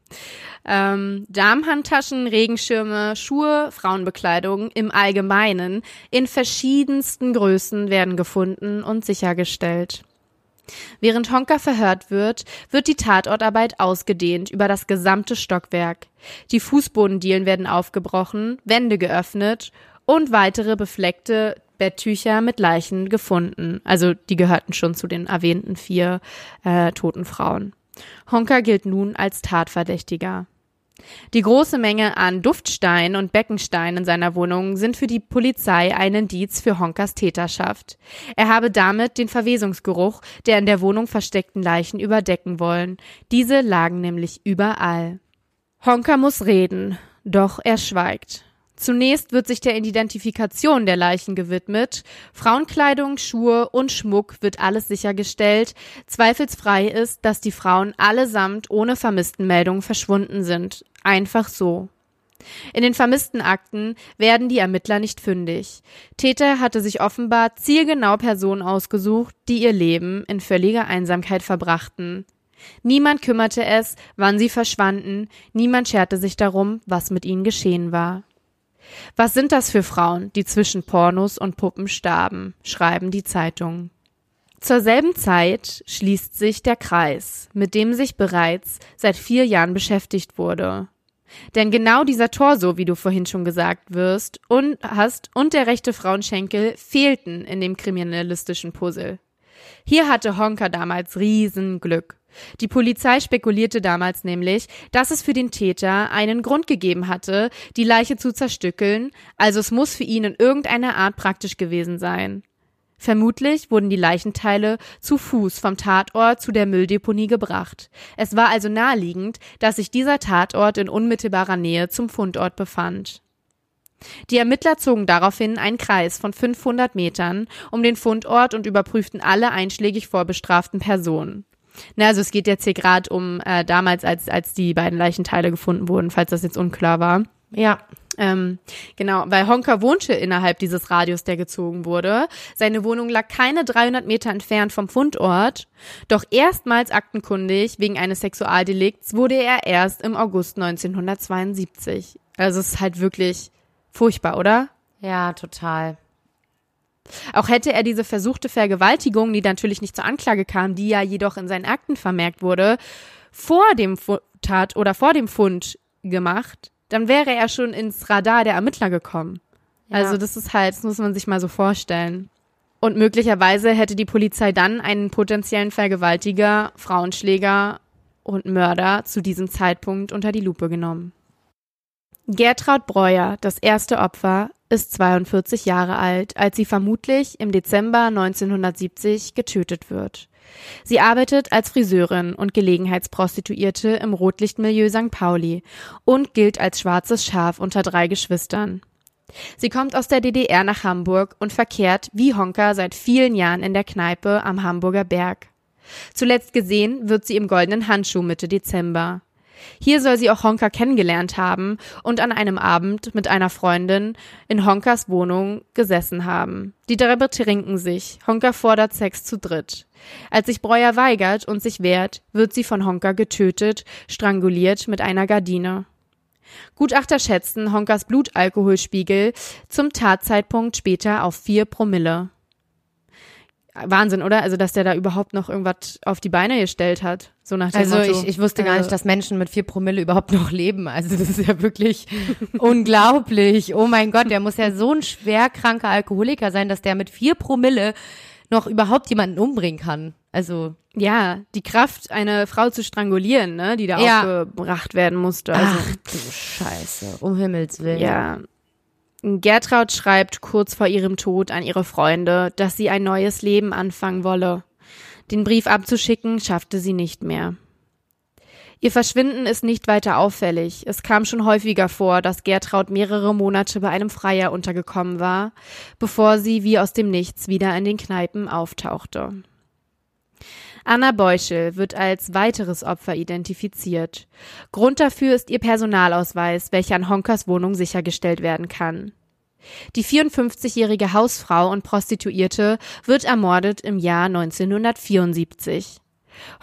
ähm, Darmhandtaschen, Regenschirme, Schuhe, Frauenbekleidung im Allgemeinen in verschiedensten Größen werden gefunden und sichergestellt. Während Honka verhört wird, wird die Tatortarbeit ausgedehnt über das gesamte Stockwerk. Die Fußbodendielen werden aufgebrochen, Wände geöffnet und weitere befleckte Betttücher mit Leichen gefunden. Also die gehörten schon zu den erwähnten vier äh, toten Frauen. Honka gilt nun als Tatverdächtiger. Die große Menge an Duftstein und Beckenstein in seiner Wohnung sind für die Polizei ein Indiz für Honkers Täterschaft. Er habe damit den Verwesungsgeruch der in der Wohnung versteckten Leichen überdecken wollen. Diese lagen nämlich überall. Honker muss reden, doch er schweigt. Zunächst wird sich der Identifikation der Leichen gewidmet. Frauenkleidung, Schuhe und Schmuck wird alles sichergestellt. Zweifelsfrei ist, dass die Frauen allesamt ohne Vermisstenmeldung verschwunden sind. Einfach so. In den vermissten Akten werden die Ermittler nicht fündig. Täter hatte sich offenbar zielgenau Personen ausgesucht, die ihr Leben in völliger Einsamkeit verbrachten. Niemand kümmerte es, wann sie verschwanden, niemand scherte sich darum, was mit ihnen geschehen war. Was sind das für Frauen, die zwischen Pornos und Puppen starben, schreiben die Zeitungen. Zur selben Zeit schließt sich der Kreis, mit dem sich bereits seit vier Jahren beschäftigt wurde. Denn genau dieser Torso, wie du vorhin schon gesagt wirst, und hast und der rechte Frauenschenkel fehlten in dem kriminalistischen Puzzle. Hier hatte Honka damals Riesenglück. Die Polizei spekulierte damals nämlich, dass es für den Täter einen Grund gegeben hatte, die Leiche zu zerstückeln, also es muss für ihn in irgendeiner Art praktisch gewesen sein. Vermutlich wurden die Leichenteile zu Fuß vom Tatort zu der Mülldeponie gebracht. Es war also naheliegend, dass sich dieser Tatort in unmittelbarer Nähe zum Fundort befand. Die Ermittler zogen daraufhin einen Kreis von 500 Metern um den Fundort und überprüften alle einschlägig vorbestraften Personen. Na, also es geht jetzt hier gerade um äh, damals, als, als die beiden Leichenteile gefunden wurden, falls das jetzt unklar war. Ja. Ähm, genau, weil Honka wohnte innerhalb dieses Radius, der gezogen wurde. Seine Wohnung lag keine 300 Meter entfernt vom Fundort. Doch erstmals aktenkundig wegen eines Sexualdelikts wurde er erst im August 1972. Also es ist halt wirklich furchtbar, oder? Ja, total. Auch hätte er diese versuchte Vergewaltigung, die natürlich nicht zur Anklage kam, die ja jedoch in seinen Akten vermerkt wurde, vor dem Tat oder vor dem Fund gemacht, dann wäre er schon ins Radar der Ermittler gekommen. Ja. Also das ist halt, das muss man sich mal so vorstellen. Und möglicherweise hätte die Polizei dann einen potenziellen Vergewaltiger, Frauenschläger und Mörder zu diesem Zeitpunkt unter die Lupe genommen. Gertraud Breuer, das erste Opfer, ist 42 Jahre alt, als sie vermutlich im Dezember 1970 getötet wird. Sie arbeitet als Friseurin und Gelegenheitsprostituierte im Rotlichtmilieu St. Pauli und gilt als schwarzes Schaf unter drei Geschwistern. Sie kommt aus der DDR nach Hamburg und verkehrt wie Honka seit vielen Jahren in der Kneipe am Hamburger Berg. Zuletzt gesehen wird sie im goldenen Handschuh Mitte Dezember. Hier soll sie auch Honka kennengelernt haben und an einem Abend mit einer Freundin in Honkas Wohnung gesessen haben. Die drei betrinken sich. Honka fordert Sex zu dritt. Als sich Breuer weigert und sich wehrt, wird sie von Honka getötet, stranguliert mit einer Gardine. Gutachter schätzen Honkas Blutalkoholspiegel zum Tatzeitpunkt später auf vier Promille. Wahnsinn, oder? Also, dass der da überhaupt noch irgendwas auf die Beine gestellt hat. So nach dem Also Motto. ich, ich wusste gar nicht, dass Menschen mit vier Promille überhaupt noch leben. Also das ist ja wirklich unglaublich. Oh mein Gott, der muss ja so ein schwerkranker Alkoholiker sein, dass der mit vier Promille noch überhaupt jemanden umbringen kann. Also ja, die Kraft, eine Frau zu strangulieren, ne, die da Ja. aufgebracht werden musste. Also, ach du Scheiße, um Himmels willen. ja. Gertraud schreibt kurz vor ihrem Tod an ihre Freunde, dass sie ein neues Leben anfangen wolle. Den Brief abzuschicken schaffte sie nicht mehr. Ihr Verschwinden ist nicht weiter auffällig. Es kam schon häufiger vor, dass Gertraud mehrere Monate bei einem Freier untergekommen war, bevor sie wie aus dem Nichts wieder in den Kneipen auftauchte. Anna Beuschel wird als weiteres Opfer identifiziert. Grund dafür ist ihr Personalausweis, welcher an Honkers Wohnung sichergestellt werden kann. Die 54-jährige Hausfrau und Prostituierte wird ermordet im Jahr 1974.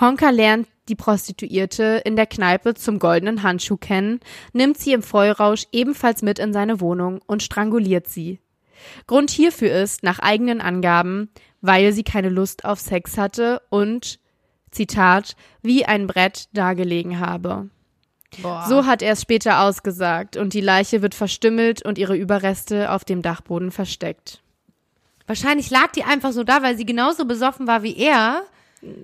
Honka lernt die Prostituierte in der Kneipe zum goldenen Handschuh kennen, nimmt sie im Vollrausch ebenfalls mit in seine Wohnung und stranguliert sie. Grund hierfür ist, nach eigenen Angaben, weil sie keine Lust auf Sex hatte und, Zitat, wie ein Brett dagelegen habe. Boah. So hat er es später ausgesagt und die Leiche wird verstümmelt und ihre Überreste auf dem Dachboden versteckt. Wahrscheinlich lag die einfach so da, weil sie genauso besoffen war wie er.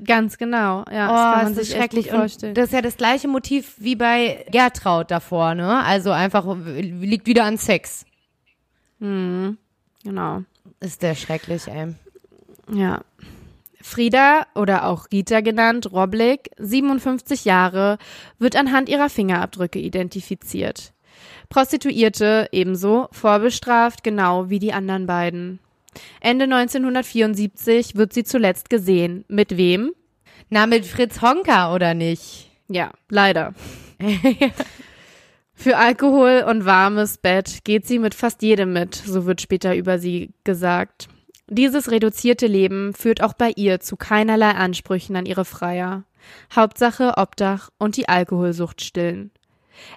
Ganz genau, ja. Oh, das kann man sich schrecklich. Und vorstellen. das ist ja das gleiche Motiv wie bei Gertraud davor, ne? Also einfach liegt wieder an Sex. Genau. Ist der schrecklich, ey. Ja. Frieda oder auch Rita genannt, Roblick, 57 Jahre, wird anhand ihrer Fingerabdrücke identifiziert. Prostituierte ebenso, vorbestraft genau wie die anderen beiden. Ende 1974 wird sie zuletzt gesehen. Mit wem? Na, mit Fritz Honka oder nicht? Ja, leider. Für Alkohol und warmes Bett geht sie mit fast jedem mit, so wird später über sie gesagt. Dieses reduzierte Leben führt auch bei ihr zu keinerlei Ansprüchen an ihre Freier. Hauptsache Obdach und die Alkoholsucht stillen.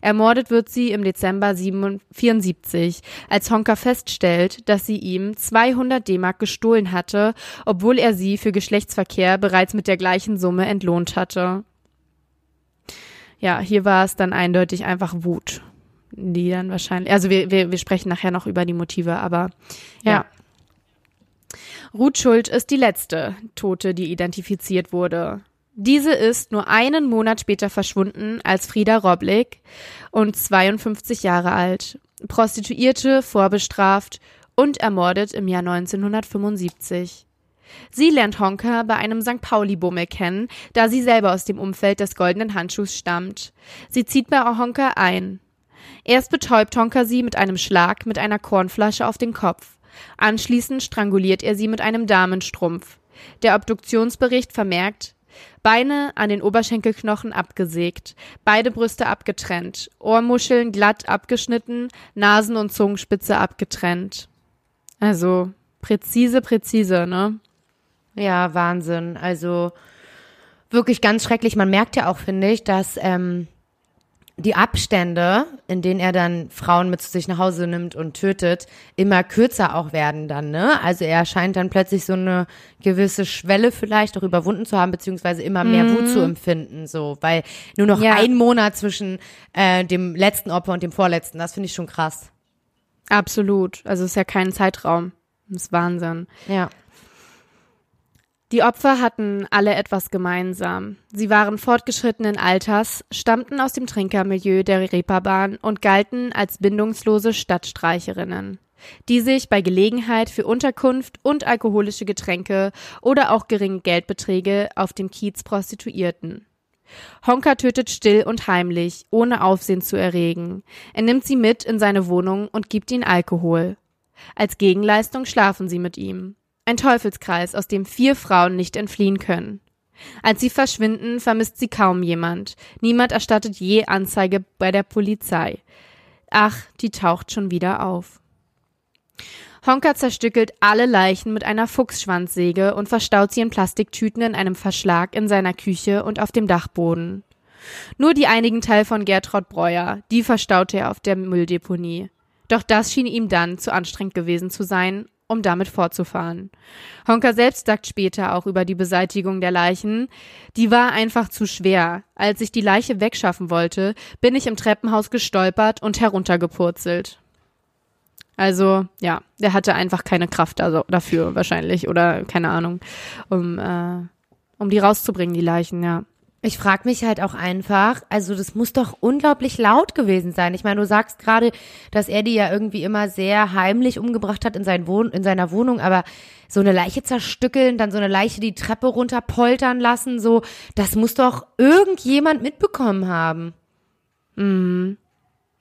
Ermordet wird sie im Dezember 1974, als Honka feststellt, dass sie ihm 200 D-Mark gestohlen hatte, obwohl er sie für Geschlechtsverkehr bereits mit der gleichen Summe entlohnt hatte. Ja, hier war es dann eindeutig einfach Wut, die dann wahrscheinlich, also wir, wir, wir sprechen nachher noch über die Motive, aber ja. Ja. Ruth Schuld ist die letzte Tote, die identifiziert wurde. Diese ist nur einen Monat später verschwunden als Frieda Roblick und 52 Jahre alt, Prostituierte, vorbestraft und ermordet im Jahr 1975. Sie lernt Honka bei einem St. Pauli-Bummel kennen, da sie selber aus dem Umfeld des goldenen Handschuhs stammt. Sie zieht bei Honka ein. Erst betäubt Honka sie mit einem Schlag mit einer Kornflasche auf den Kopf. Anschließend stranguliert er sie mit einem Damenstrumpf. Der Obduktionsbericht vermerkt, Beine an den Oberschenkelknochen abgesägt, beide Brüste abgetrennt, Ohrmuscheln glatt abgeschnitten, Nasen- und Zungenspitze abgetrennt. Also präzise, präzise, ne? Ja, Wahnsinn. Also wirklich ganz schrecklich. Man merkt ja auch, finde ich, dass ähm, die Abstände, in denen er dann Frauen mit zu sich nach Hause nimmt und tötet, immer kürzer auch werden dann, ne? Also er scheint dann plötzlich so eine gewisse Schwelle vielleicht auch überwunden zu haben, beziehungsweise immer mehr mhm. Wut zu empfinden, so, weil nur noch ja. ein Monat zwischen äh, dem letzten Opfer und dem vorletzten, das finde ich schon krass. Absolut. Also es ist ja kein Zeitraum. Das ist Wahnsinn. Ja. Die Opfer hatten alle etwas gemeinsam. Sie waren fortgeschrittenen Alters, stammten aus dem Trinkermilieu der Reeperbahn und galten als bindungslose Stadtstreicherinnen, die sich bei Gelegenheit für Unterkunft und alkoholische Getränke oder auch geringe Geldbeträge auf dem Kiez prostituierten. Honka tötet still und heimlich, ohne Aufsehen zu erregen. Er nimmt sie mit in seine Wohnung und gibt ihnen Alkohol. Als Gegenleistung schlafen sie mit ihm. Ein Teufelskreis, aus dem vier Frauen nicht entfliehen können. Als sie verschwinden, vermisst sie kaum jemand. Niemand erstattet je Anzeige bei der Polizei. Ach, die taucht schon wieder auf. Honka zerstückelt alle Leichen mit einer Fuchsschwanzsäge und verstaut sie in Plastiktüten in einem Verschlag in seiner Küche und auf dem Dachboden. Nur die einigen Teil von Gertrud Breuer, die verstaute er auf der Mülldeponie. Doch das schien ihm dann zu anstrengend gewesen zu sein um damit fortzufahren. Honka selbst sagt später auch über die Beseitigung der Leichen, die war einfach zu schwer. Als ich die Leiche wegschaffen wollte, bin ich im Treppenhaus gestolpert und heruntergepurzelt. Also, ja, der hatte einfach keine Kraft also, dafür wahrscheinlich oder keine Ahnung, um, äh, um die rauszubringen, die Leichen, ja. Ich frage mich halt auch einfach, also das muss doch unglaublich laut gewesen sein. Ich meine, du sagst gerade, dass er die ja irgendwie immer sehr heimlich umgebracht hat in, sein Wohn in seiner Wohnung, aber so eine Leiche zerstückeln, dann so eine Leiche die Treppe runterpoltern lassen, so, das muss doch irgendjemand mitbekommen haben. Mhm.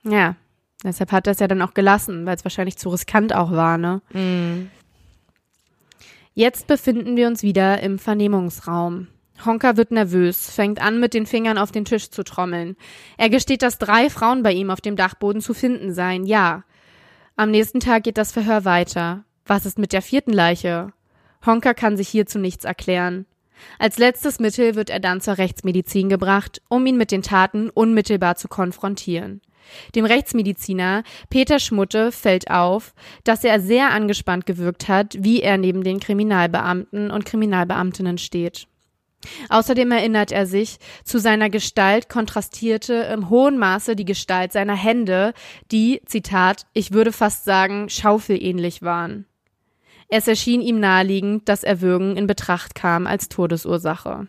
Ja, deshalb hat er es ja dann auch gelassen, weil es wahrscheinlich zu riskant auch war, ne? Mhm. Jetzt befinden wir uns wieder im Vernehmungsraum. Honka wird nervös, fängt an, mit den Fingern auf den Tisch zu trommeln. Er gesteht, dass drei Frauen bei ihm auf dem Dachboden zu finden seien, ja. Am nächsten Tag geht das Verhör weiter. Was ist mit der vierten Leiche? Honka kann sich hierzu nichts erklären. Als letztes Mittel wird er dann zur Rechtsmedizin gebracht, um ihn mit den Taten unmittelbar zu konfrontieren. Dem Rechtsmediziner Peter Schmutte fällt auf, dass er sehr angespannt gewirkt hat, wie er neben den Kriminalbeamten und Kriminalbeamtinnen steht. Außerdem erinnert er sich, zu seiner Gestalt kontrastierte im hohen Maße die Gestalt seiner Hände, die, Zitat, ich würde fast sagen, schaufelähnlich waren. Es erschien ihm naheliegend, dass Erwürgen in Betracht kam als Todesursache.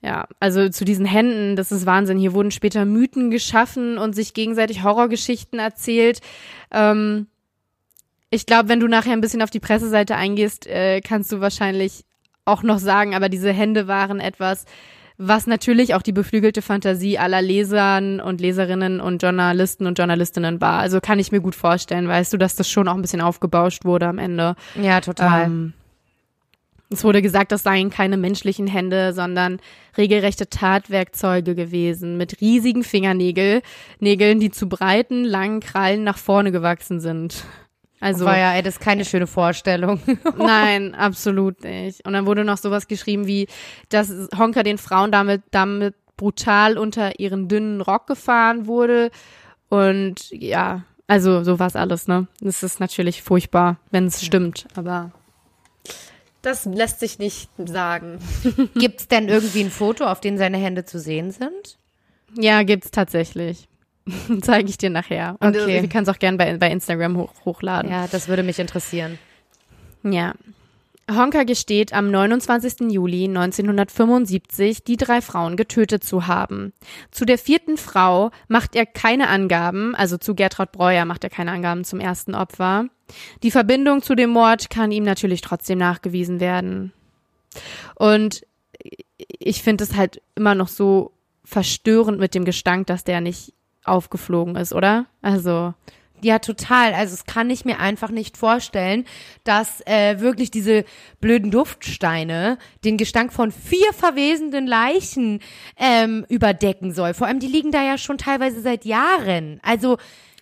Ja, also zu diesen Händen, das ist Wahnsinn. Hier wurden später Mythen geschaffen und sich gegenseitig Horrorgeschichten erzählt. Ähm, ich glaube, wenn du nachher ein bisschen auf die Presseseite eingehst, äh, kannst du wahrscheinlich auch noch sagen, aber diese Hände waren etwas, was natürlich auch die beflügelte Fantasie aller Lesern und Leserinnen und Journalisten und Journalistinnen war. Also kann ich mir gut vorstellen, weißt du, dass das schon auch ein bisschen aufgebauscht wurde am Ende. Ja, total. Ähm, es wurde gesagt, das seien keine menschlichen Hände, sondern regelrechte Tatwerkzeuge gewesen mit riesigen Fingernägeln, Nägeln, die zu breiten, langen Krallen nach vorne gewachsen sind. Also war ja, ey, das ist keine schöne Vorstellung. nein, absolut nicht. Und dann wurde noch sowas geschrieben wie, dass Honka den Frauen damit, damit brutal unter ihren dünnen Rock gefahren wurde. Und ja, also so war alles, ne? Das ist natürlich furchtbar, wenn es ja. stimmt, aber das lässt sich nicht sagen. Gibt's denn irgendwie ein Foto, auf dem seine Hände zu sehen sind? Ja, gibt's tatsächlich. Zeige ich dir nachher. Und okay. wir können es auch gerne bei, bei Instagram hoch, hochladen. Ja, das würde mich interessieren. Ja. Honka gesteht am 29. Juli 1975, die drei Frauen getötet zu haben. Zu der vierten Frau macht er keine Angaben, also zu Gertraud Breuer macht er keine Angaben zum ersten Opfer. Die Verbindung zu dem Mord kann ihm natürlich trotzdem nachgewiesen werden. Und ich finde es halt immer noch so verstörend mit dem Gestank, dass der nicht aufgeflogen ist, oder? Also. Ja, total. Also es kann ich mir einfach nicht vorstellen, dass äh, wirklich diese blöden Duftsteine den Gestank von vier verwesenden Leichen ähm, überdecken soll. Vor allem, die liegen da ja schon teilweise seit Jahren. Also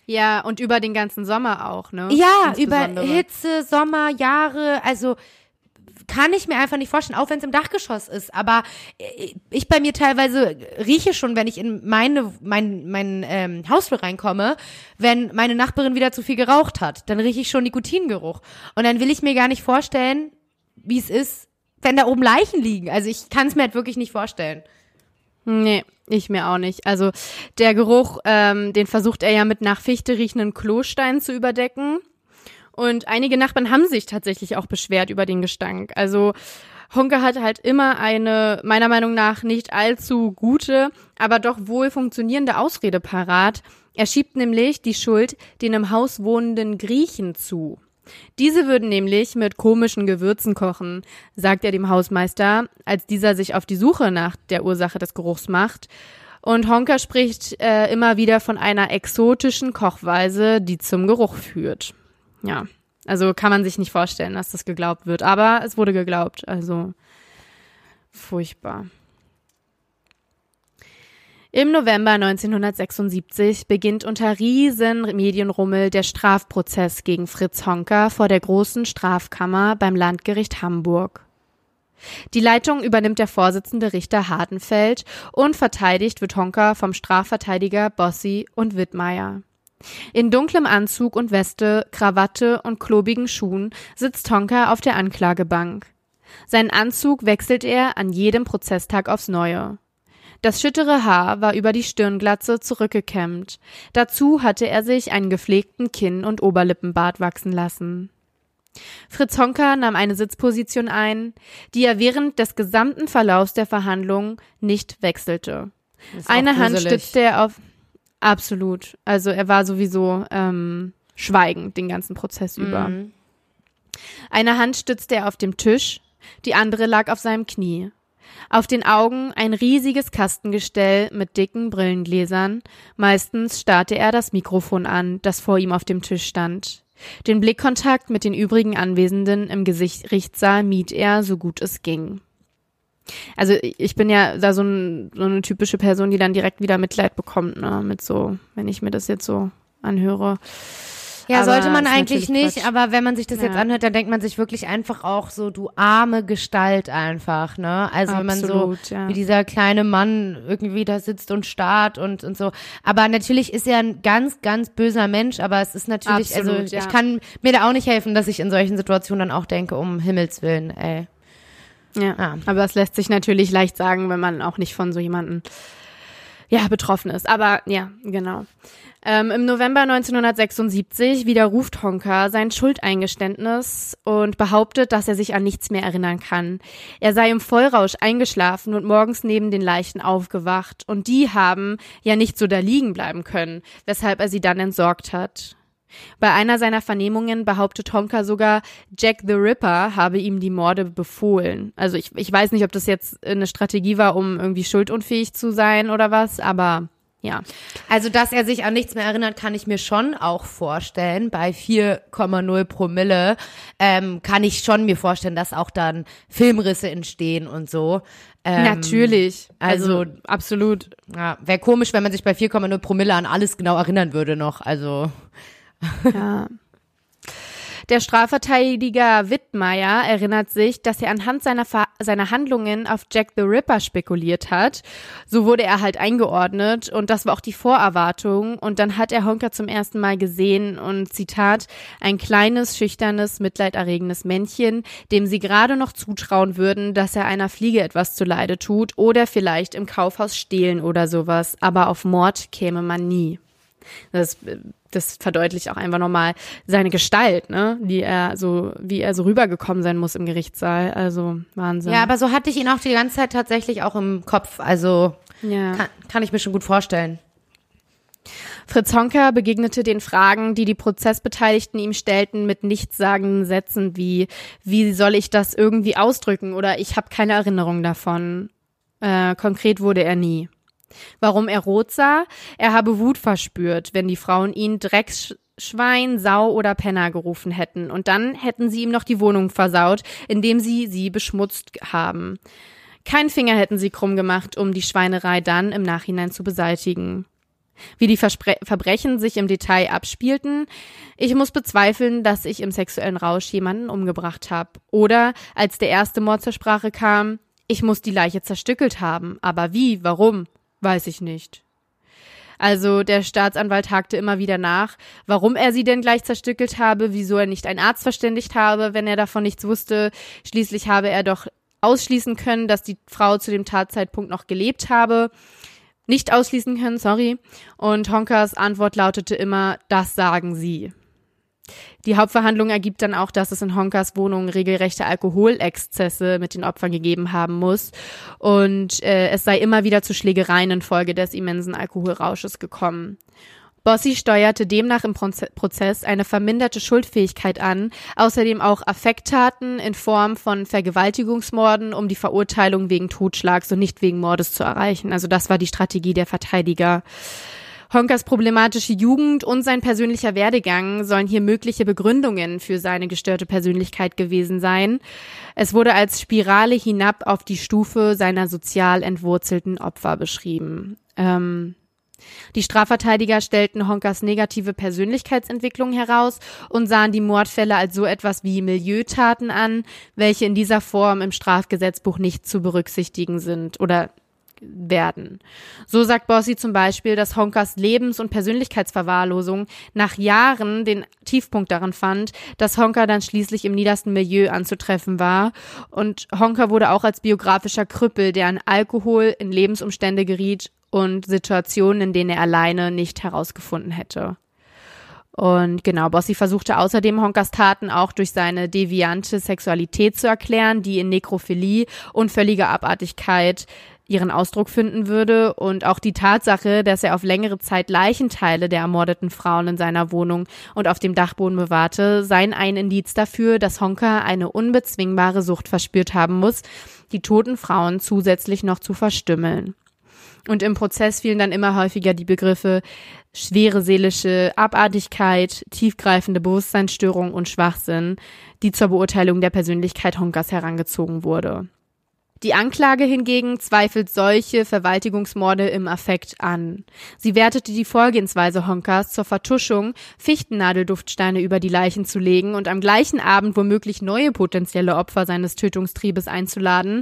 ja, und über den ganzen Sommer auch, ne? Ja, über Hitze, Sommer, Jahre. Also kann ich mir einfach nicht vorstellen, auch wenn es im Dachgeschoss ist. Aber äh, ich bei mir teilweise rieche schon, wenn ich in meine mein mein ähm, Hausflur reinkomme, wenn meine Nachbarin wieder zu viel geraucht hat, dann rieche ich schon Nikotingeruch. Und dann will ich mir gar nicht vorstellen, wie es ist, wenn da oben Leichen liegen. Also ich kann es mir halt wirklich nicht vorstellen. Nee, ich mir auch nicht. Also der Geruch, ähm, den versucht er ja mit nach Fichte riechenden Klosteinen zu überdecken. Und einige Nachbarn haben sich tatsächlich auch beschwert über den Gestank. Also Honke hat halt immer eine, meiner Meinung nach, nicht allzu gute, aber doch wohl funktionierende Ausrede parat. Er schiebt nämlich die Schuld den im Haus wohnenden Griechen zu. Diese würden nämlich mit komischen Gewürzen kochen, sagt er dem Hausmeister, als dieser sich auf die Suche nach der Ursache des Geruchs macht. Und Honker spricht äh, immer wieder von einer exotischen Kochweise, die zum Geruch führt. Ja, also kann man sich nicht vorstellen, dass das geglaubt wird. Aber es wurde geglaubt. Also furchtbar. Im November 1976 beginnt unter riesen Medienrummel der Strafprozess gegen Fritz Honker vor der großen Strafkammer beim Landgericht Hamburg. Die Leitung übernimmt der Vorsitzende Richter Hardenfeld und verteidigt wird Honker vom Strafverteidiger Bossi und Wittmeier. In dunklem Anzug und Weste, Krawatte und klobigen Schuhen sitzt Tonka auf der Anklagebank. Seinen Anzug wechselt er an jedem Prozesstag aufs Neue. Das schüttere Haar war über die Stirnglatze zurückgekämmt. Dazu hatte er sich einen gepflegten Kinn- und Oberlippenbart wachsen lassen. Fritz Honka nahm eine Sitzposition ein, die er während des gesamten Verlaufs der Verhandlungen nicht wechselte. Eine Hand stützte er auf Absolut. Also er war sowieso ähm, schweigend den ganzen Prozess über. Mhm. Eine Hand stützte er auf dem Tisch, die andere lag auf seinem Knie. Auf den Augen ein riesiges Kastengestell mit dicken Brillengläsern. Meistens starrte er das Mikrofon an, das vor ihm auf dem Tisch stand. Den Blickkontakt mit den übrigen Anwesenden im Gerichtssaal mied er, so gut es ging. Also ich bin ja da so, ein, so eine typische Person, die dann direkt wieder Mitleid bekommt, ne, mit so, wenn ich mir das jetzt so anhöre. Ja, aber sollte man eigentlich nicht, Quatsch. aber wenn man sich das ja. jetzt anhört, dann denkt man sich wirklich einfach auch so, du arme Gestalt einfach, ne? Also Absolut, wenn man so, ja. wie dieser kleine Mann irgendwie da sitzt und starrt und, und so. Aber natürlich ist er ein ganz, ganz böser Mensch, aber es ist natürlich, also Absolut, also ja. ich kann mir da auch nicht helfen, dass ich in solchen Situationen dann auch denke, um Himmels Willen, ey. Ja, ah. aber es lässt sich natürlich leicht sagen, wenn man auch nicht von so jemanden ja, betroffen ist. Aber ja, genau. Ähm, Im November 1976 widerruft Honka sein Schuldeingeständnis und behauptet, dass er sich an nichts mehr erinnern kann. Er sei im Vollrausch eingeschlafen und morgens neben den Leichen aufgewacht und die haben ja nicht so da liegen bleiben können, weshalb er sie dann entsorgt hat. Bei einer seiner Vernehmungen behauptet Honka sogar, Jack the Ripper habe ihm die Morde befohlen. Also ich, ich weiß nicht, ob das jetzt eine Strategie war, um irgendwie schuldunfähig zu sein oder was, aber ja. Also, dass er sich an nichts mehr erinnert, kann ich mir schon auch vorstellen. Bei 4,0 Promille ähm, kann ich schon mir vorstellen, dass auch dann Filmrisse entstehen und so. Ähm, Natürlich. Also, also absolut. Ja, wäre komisch, wenn man sich bei 4,0 Promille an alles genau erinnern würde noch. Also. Ja. Der Strafverteidiger Wittmeier erinnert sich, dass er anhand seiner, seiner Handlungen auf Jack the Ripper spekuliert hat. So wurde er halt eingeordnet und das war auch die Vorerwartung. Und dann hat er Honker zum ersten Mal gesehen und Zitat, ein kleines, schüchternes, mitleiderregendes Männchen, dem sie gerade noch zutrauen würden, dass er einer Fliege etwas zuleide tut oder vielleicht im Kaufhaus stehlen oder sowas. Aber auf Mord käme man nie. Das, das verdeutlicht auch einfach nochmal seine Gestalt, ne? Wie er so, wie er so rübergekommen sein muss im Gerichtssaal. Also Wahnsinn. Ja, aber so hatte ich ihn auch die ganze Zeit tatsächlich auch im Kopf. Also ja. kann, kann ich mir schon gut vorstellen. Fritz Honker begegnete den Fragen, die die Prozessbeteiligten ihm stellten, mit nichtssagenden Sätzen wie, wie soll ich das irgendwie ausdrücken oder ich habe keine Erinnerung davon. Äh, konkret wurde er nie. Warum er rot sah? Er habe Wut verspürt, wenn die Frauen ihn Drecksschwein, Sau oder Penner gerufen hätten. Und dann hätten sie ihm noch die Wohnung versaut, indem sie sie beschmutzt haben. Kein Finger hätten sie krumm gemacht, um die Schweinerei dann im Nachhinein zu beseitigen. Wie die Verspre Verbrechen sich im Detail abspielten, ich muss bezweifeln, dass ich im sexuellen Rausch jemanden umgebracht habe. Oder als der erste Mord zur Sprache kam, ich muss die Leiche zerstückelt haben. Aber wie? Warum? Weiß ich nicht. Also der Staatsanwalt hakte immer wieder nach, warum er sie denn gleich zerstückelt habe, wieso er nicht einen Arzt verständigt habe, wenn er davon nichts wusste. Schließlich habe er doch ausschließen können, dass die Frau zu dem Tatzeitpunkt noch gelebt habe. Nicht ausschließen können, sorry. Und Honkers Antwort lautete immer, das sagen sie. Die Hauptverhandlung ergibt dann auch, dass es in Honkers Wohnung regelrechte Alkoholexzesse mit den Opfern gegeben haben muss und äh, es sei immer wieder zu Schlägereien infolge des immensen Alkoholrausches gekommen. Bossi steuerte demnach im Prozess eine verminderte Schuldfähigkeit an, außerdem auch Affekttaten in Form von Vergewaltigungsmorden, um die Verurteilung wegen Totschlags und nicht wegen Mordes zu erreichen. Also das war die Strategie der Verteidiger. Honkers problematische Jugend und sein persönlicher Werdegang sollen hier mögliche Begründungen für seine gestörte Persönlichkeit gewesen sein. Es wurde als Spirale hinab auf die Stufe seiner sozial entwurzelten Opfer beschrieben. Ähm, die Strafverteidiger stellten Honkers negative Persönlichkeitsentwicklung heraus und sahen die Mordfälle als so etwas wie Milieutaten an, welche in dieser Form im Strafgesetzbuch nicht zu berücksichtigen sind oder werden. So sagt Bossi zum Beispiel, dass Honkers Lebens- und Persönlichkeitsverwahrlosung nach Jahren den Tiefpunkt daran fand, dass Honker dann schließlich im niedersten Milieu anzutreffen war. Und Honker wurde auch als biografischer Krüppel, der an Alkohol in Lebensumstände geriet und Situationen, in denen er alleine nicht herausgefunden hätte. Und genau, Bossi versuchte außerdem Honkers Taten auch durch seine deviante Sexualität zu erklären, die in Nekrophilie und völliger Abartigkeit ihren Ausdruck finden würde und auch die Tatsache, dass er auf längere Zeit Leichenteile der ermordeten Frauen in seiner Wohnung und auf dem Dachboden bewahrte, seien ein Indiz dafür, dass Honker eine unbezwingbare Sucht verspürt haben muss, die toten Frauen zusätzlich noch zu verstümmeln. Und im Prozess fielen dann immer häufiger die Begriffe schwere seelische Abartigkeit, tiefgreifende Bewusstseinsstörung und Schwachsinn, die zur Beurteilung der Persönlichkeit Honkers herangezogen wurde. Die Anklage hingegen zweifelt solche Verwaltigungsmorde im Affekt an. Sie wertete die Vorgehensweise Honkers zur Vertuschung, Fichtennadelduftsteine über die Leichen zu legen und am gleichen Abend womöglich neue potenzielle Opfer seines Tötungstriebes einzuladen,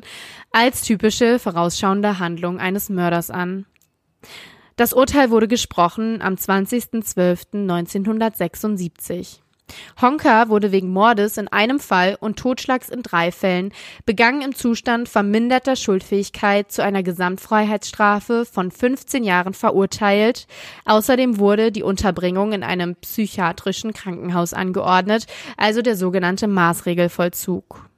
als typische vorausschauende Handlung eines Mörders an. Das Urteil wurde gesprochen am 20.12.1976. Honka wurde wegen Mordes in einem Fall und Totschlags in drei Fällen, begangen im Zustand verminderter Schuldfähigkeit zu einer Gesamtfreiheitsstrafe von 15 Jahren verurteilt. Außerdem wurde die Unterbringung in einem psychiatrischen Krankenhaus angeordnet, also der sogenannte Maßregelvollzug.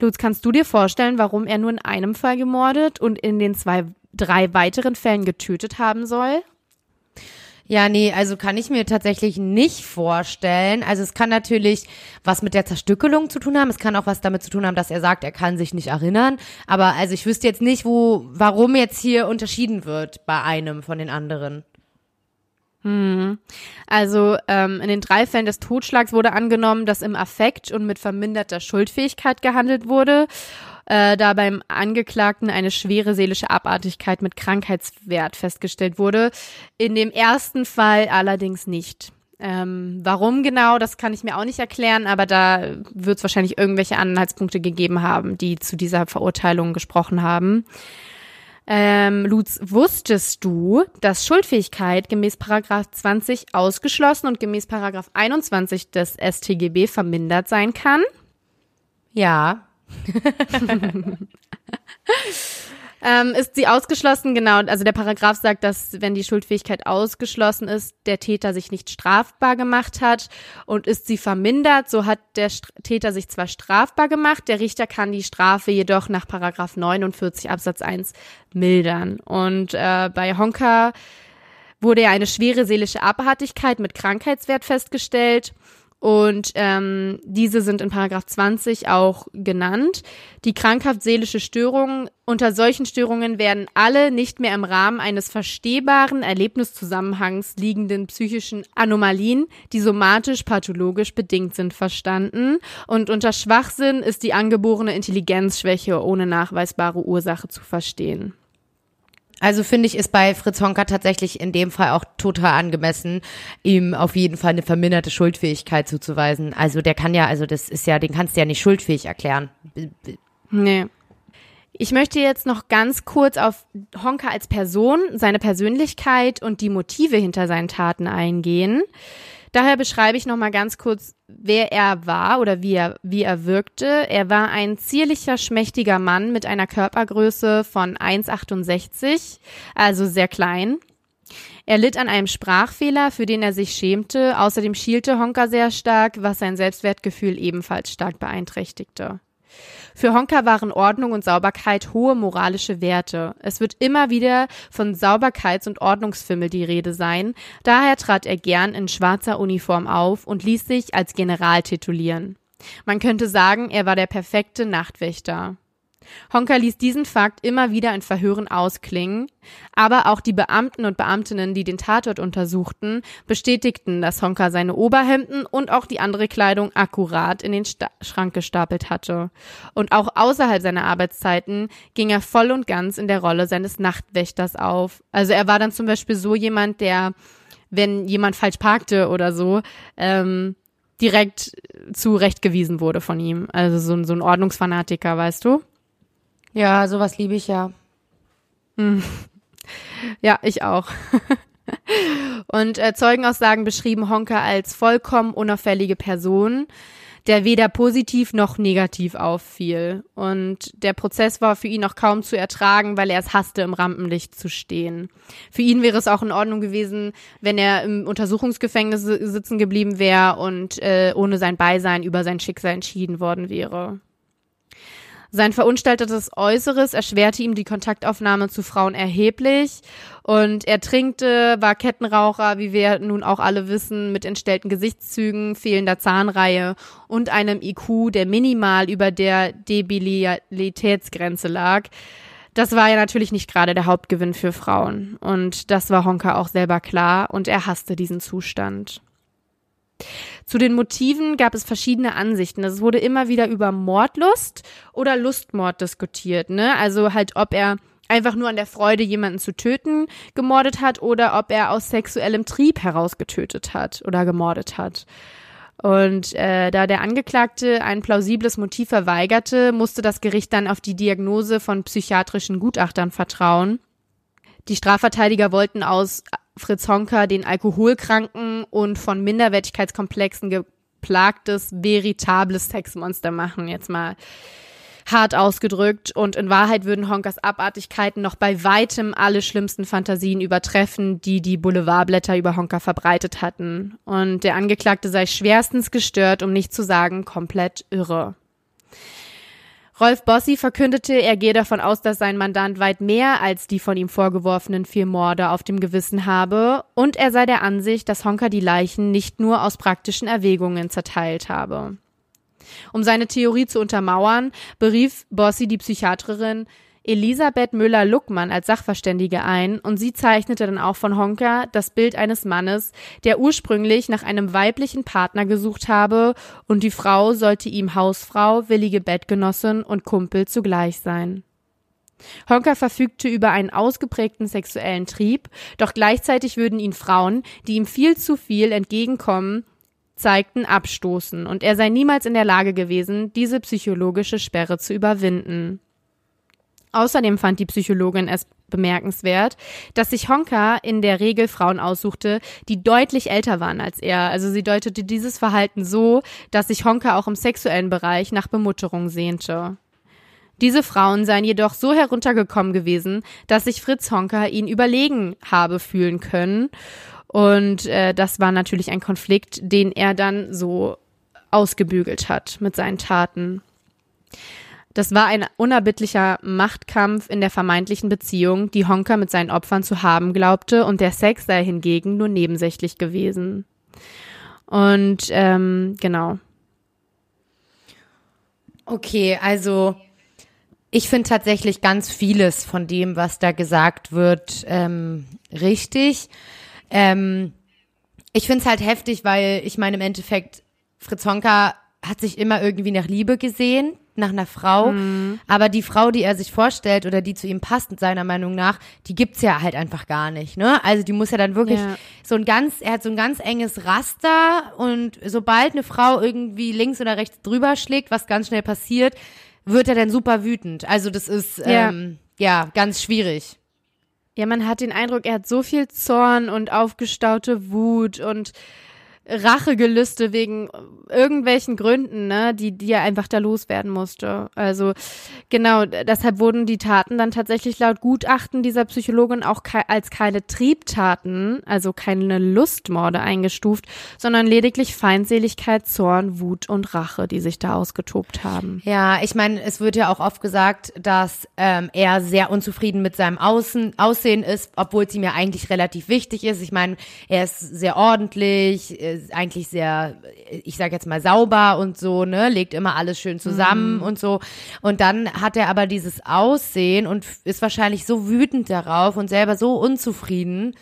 Lutz, kannst du dir vorstellen, warum er nur in einem Fall gemordet und in den zwei, drei weiteren Fällen getötet haben soll? Ja, nee, also kann ich mir tatsächlich nicht vorstellen. Also es kann natürlich was mit der Zerstückelung zu tun haben. Es kann auch was damit zu tun haben, dass er sagt, er kann sich nicht erinnern. Aber also ich wüsste jetzt nicht, wo, warum jetzt hier unterschieden wird bei einem von den anderen. Hm. Also ähm, in den drei Fällen des Totschlags wurde angenommen, dass im Affekt und mit verminderter Schuldfähigkeit gehandelt wurde äh, da beim Angeklagten eine schwere seelische Abartigkeit mit Krankheitswert festgestellt wurde. In dem ersten Fall allerdings nicht. Ähm, warum genau, das kann ich mir auch nicht erklären, aber da wird es wahrscheinlich irgendwelche Anhaltspunkte gegeben haben, die zu dieser Verurteilung gesprochen haben. Ähm, Lutz, wusstest du, dass Schuldfähigkeit gemäß Paragraph 20 ausgeschlossen und gemäß Paragraph 21 des StGB vermindert sein kann? Ja, Ähm, ist sie ausgeschlossen? Genau. Also der Paragraph sagt, dass wenn die Schuldfähigkeit ausgeschlossen ist, der Täter sich nicht strafbar gemacht hat und ist sie vermindert, so hat der St Täter sich zwar strafbar gemacht, der Richter kann die Strafe jedoch nach Paragraph 49 Absatz 1 mildern. Und äh, bei Honka wurde ja eine schwere seelische Abartigkeit mit Krankheitswert festgestellt und ähm, diese sind in Paragraph 20 auch genannt. Die krankhaft seelische Störungen, unter solchen Störungen werden alle nicht mehr im Rahmen eines verstehbaren Erlebniszusammenhangs liegenden psychischen Anomalien, die somatisch-pathologisch bedingt sind, verstanden. Und unter Schwachsinn ist die angeborene Intelligenzschwäche ohne nachweisbare Ursache zu verstehen. Also finde ich, ist bei Fritz Honka tatsächlich in dem Fall auch total angemessen, ihm auf jeden Fall eine verminderte Schuldfähigkeit zuzuweisen. Also der kann ja, also das ist ja, den kannst du ja nicht schuldfähig erklären. Nee. Ich möchte jetzt noch ganz kurz auf Honka als Person, seine Persönlichkeit und die Motive hinter seinen Taten eingehen. Daher beschreibe ich noch mal ganz kurz, wer er war oder wie er, wie er wirkte. Er war ein zierlicher, schmächtiger Mann mit einer Körpergröße von 1,68, also sehr klein. Er litt an einem Sprachfehler, für den er sich schämte. Außerdem schielte Honka sehr stark, was sein Selbstwertgefühl ebenfalls stark beeinträchtigte. Für Honka waren Ordnung und Sauberkeit hohe moralische Werte. Es wird immer wieder von Sauberkeits- und Ordnungsfimmel die Rede sein. Daher trat er gern in schwarzer Uniform auf und ließ sich als General titulieren. Man könnte sagen, er war der perfekte Nachtwächter. Honka ließ diesen Fakt immer wieder in Verhören ausklingen, aber auch die Beamten und Beamtinnen, die den Tatort untersuchten, bestätigten, dass Honka seine Oberhemden und auch die andere Kleidung akkurat in den Sta Schrank gestapelt hatte. Und auch außerhalb seiner Arbeitszeiten ging er voll und ganz in der Rolle seines Nachtwächters auf. Also er war dann zum Beispiel so jemand, der, wenn jemand falsch parkte oder so, ähm, direkt zurechtgewiesen wurde von ihm. Also so, so ein Ordnungsfanatiker, weißt du? Ja, sowas liebe ich ja. Hm. Ja, ich auch. Und äh, Zeugenaussagen beschrieben Honka als vollkommen unauffällige Person, der weder positiv noch negativ auffiel. Und der Prozess war für ihn auch kaum zu ertragen, weil er es hasste, im Rampenlicht zu stehen. Für ihn wäre es auch in Ordnung gewesen, wenn er im Untersuchungsgefängnis sitzen geblieben wäre und äh, ohne sein Beisein über sein Schicksal entschieden worden wäre. Sein verunstaltetes Äußeres erschwerte ihm die Kontaktaufnahme zu Frauen erheblich und er trinkte, war Kettenraucher, wie wir nun auch alle wissen, mit entstellten Gesichtszügen, fehlender Zahnreihe und einem IQ, der minimal über der Debilitätsgrenze lag. Das war ja natürlich nicht gerade der Hauptgewinn für Frauen und das war Honka auch selber klar und er hasste diesen Zustand. Zu den Motiven gab es verschiedene Ansichten. Es wurde immer wieder über Mordlust oder Lustmord diskutiert. Ne? Also halt, ob er einfach nur an der Freude, jemanden zu töten, gemordet hat oder ob er aus sexuellem Trieb heraus getötet hat oder gemordet hat. Und äh, da der Angeklagte ein plausibles Motiv verweigerte, musste das Gericht dann auf die Diagnose von psychiatrischen Gutachtern vertrauen. Die Strafverteidiger wollten aus Fritz Honka den alkoholkranken und von Minderwertigkeitskomplexen geplagtes, veritables Sexmonster machen. Jetzt mal hart ausgedrückt. Und in Wahrheit würden Honkers Abartigkeiten noch bei weitem alle schlimmsten Fantasien übertreffen, die die Boulevardblätter über Honka verbreitet hatten. Und der Angeklagte sei schwerstens gestört, um nicht zu sagen komplett irre. Rolf Bossi verkündete, er gehe davon aus, dass sein Mandant weit mehr als die von ihm vorgeworfenen vier Morde auf dem Gewissen habe und er sei der Ansicht, dass Honka die Leichen nicht nur aus praktischen Erwägungen zerteilt habe. Um seine Theorie zu untermauern, berief Bossi die Psychiaterin Elisabeth Müller-Luckmann als Sachverständige ein und sie zeichnete dann auch von Honka das Bild eines Mannes, der ursprünglich nach einem weiblichen Partner gesucht habe und die Frau sollte ihm Hausfrau, willige Bettgenossin und Kumpel zugleich sein. Honka verfügte über einen ausgeprägten sexuellen Trieb, doch gleichzeitig würden ihn Frauen, die ihm viel zu viel entgegenkommen, zeigten, abstoßen, und er sei niemals in der Lage gewesen, diese psychologische Sperre zu überwinden. Außerdem fand die Psychologin es bemerkenswert, dass sich Honka in der Regel Frauen aussuchte, die deutlich älter waren als er. Also sie deutete dieses Verhalten so, dass sich Honka auch im sexuellen Bereich nach Bemutterung sehnte. Diese Frauen seien jedoch so heruntergekommen gewesen, dass sich Fritz Honka ihn überlegen habe fühlen können. Und äh, das war natürlich ein Konflikt, den er dann so ausgebügelt hat mit seinen Taten. Das war ein unerbittlicher Machtkampf in der vermeintlichen Beziehung, die Honka mit seinen Opfern zu haben glaubte, und der Sex sei hingegen nur nebensächlich gewesen. Und ähm, genau. Okay, also ich finde tatsächlich ganz vieles von dem, was da gesagt wird, ähm, richtig. Ähm, ich finde es halt heftig, weil ich meine, im Endeffekt, Fritz Honka hat sich immer irgendwie nach Liebe gesehen, nach einer Frau. Mhm. Aber die Frau, die er sich vorstellt oder die zu ihm passt, seiner Meinung nach, die gibt's ja halt einfach gar nicht, ne? Also die muss ja dann wirklich ja. so ein ganz, er hat so ein ganz enges Raster und sobald eine Frau irgendwie links oder rechts drüber schlägt, was ganz schnell passiert, wird er dann super wütend. Also das ist ja, ähm, ja ganz schwierig. Ja, man hat den Eindruck, er hat so viel Zorn und aufgestaute Wut und Rachegelüste wegen irgendwelchen Gründen, ne, die, die er einfach da loswerden musste. Also genau, deshalb wurden die Taten dann tatsächlich laut Gutachten dieser Psychologin auch ke als keine Triebtaten, also keine Lustmorde eingestuft, sondern lediglich Feindseligkeit, Zorn, Wut und Rache, die sich da ausgetobt haben. Ja, ich meine, es wird ja auch oft gesagt, dass ähm, er sehr unzufrieden mit seinem Außen, Aussehen ist, obwohl es ihm ja eigentlich relativ wichtig ist. Ich meine, er ist sehr ordentlich, eigentlich sehr, ich sage jetzt mal sauber und so, ne, legt immer alles schön zusammen mhm. und so. Und dann hat er aber dieses Aussehen und ist wahrscheinlich so wütend darauf und selber so unzufrieden.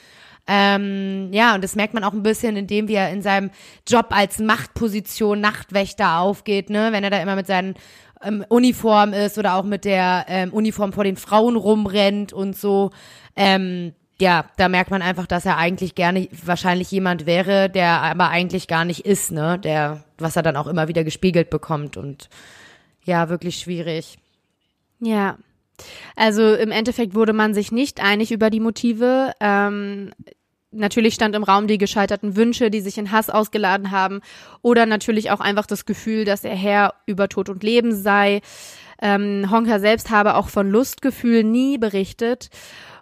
Ähm, ja, und das merkt man auch ein bisschen, indem wie er in seinem Job als Machtposition Nachtwächter aufgeht, ne, wenn er da immer mit seinen ähm, Uniform ist oder auch mit der ähm, Uniform vor den Frauen rumrennt und so. Ähm, ja, da merkt man einfach, dass er eigentlich gerne wahrscheinlich jemand wäre, der aber eigentlich gar nicht ist, ne? Der, was er dann auch immer wieder gespiegelt bekommt und ja, wirklich schwierig. Ja. Also im Endeffekt wurde man sich nicht einig über die Motive. Ähm, natürlich stand im Raum die gescheiterten Wünsche, die sich in Hass ausgeladen haben, oder natürlich auch einfach das Gefühl, dass er Herr über Tod und Leben sei. Ähm, Honka selbst habe auch von Lustgefühl nie berichtet.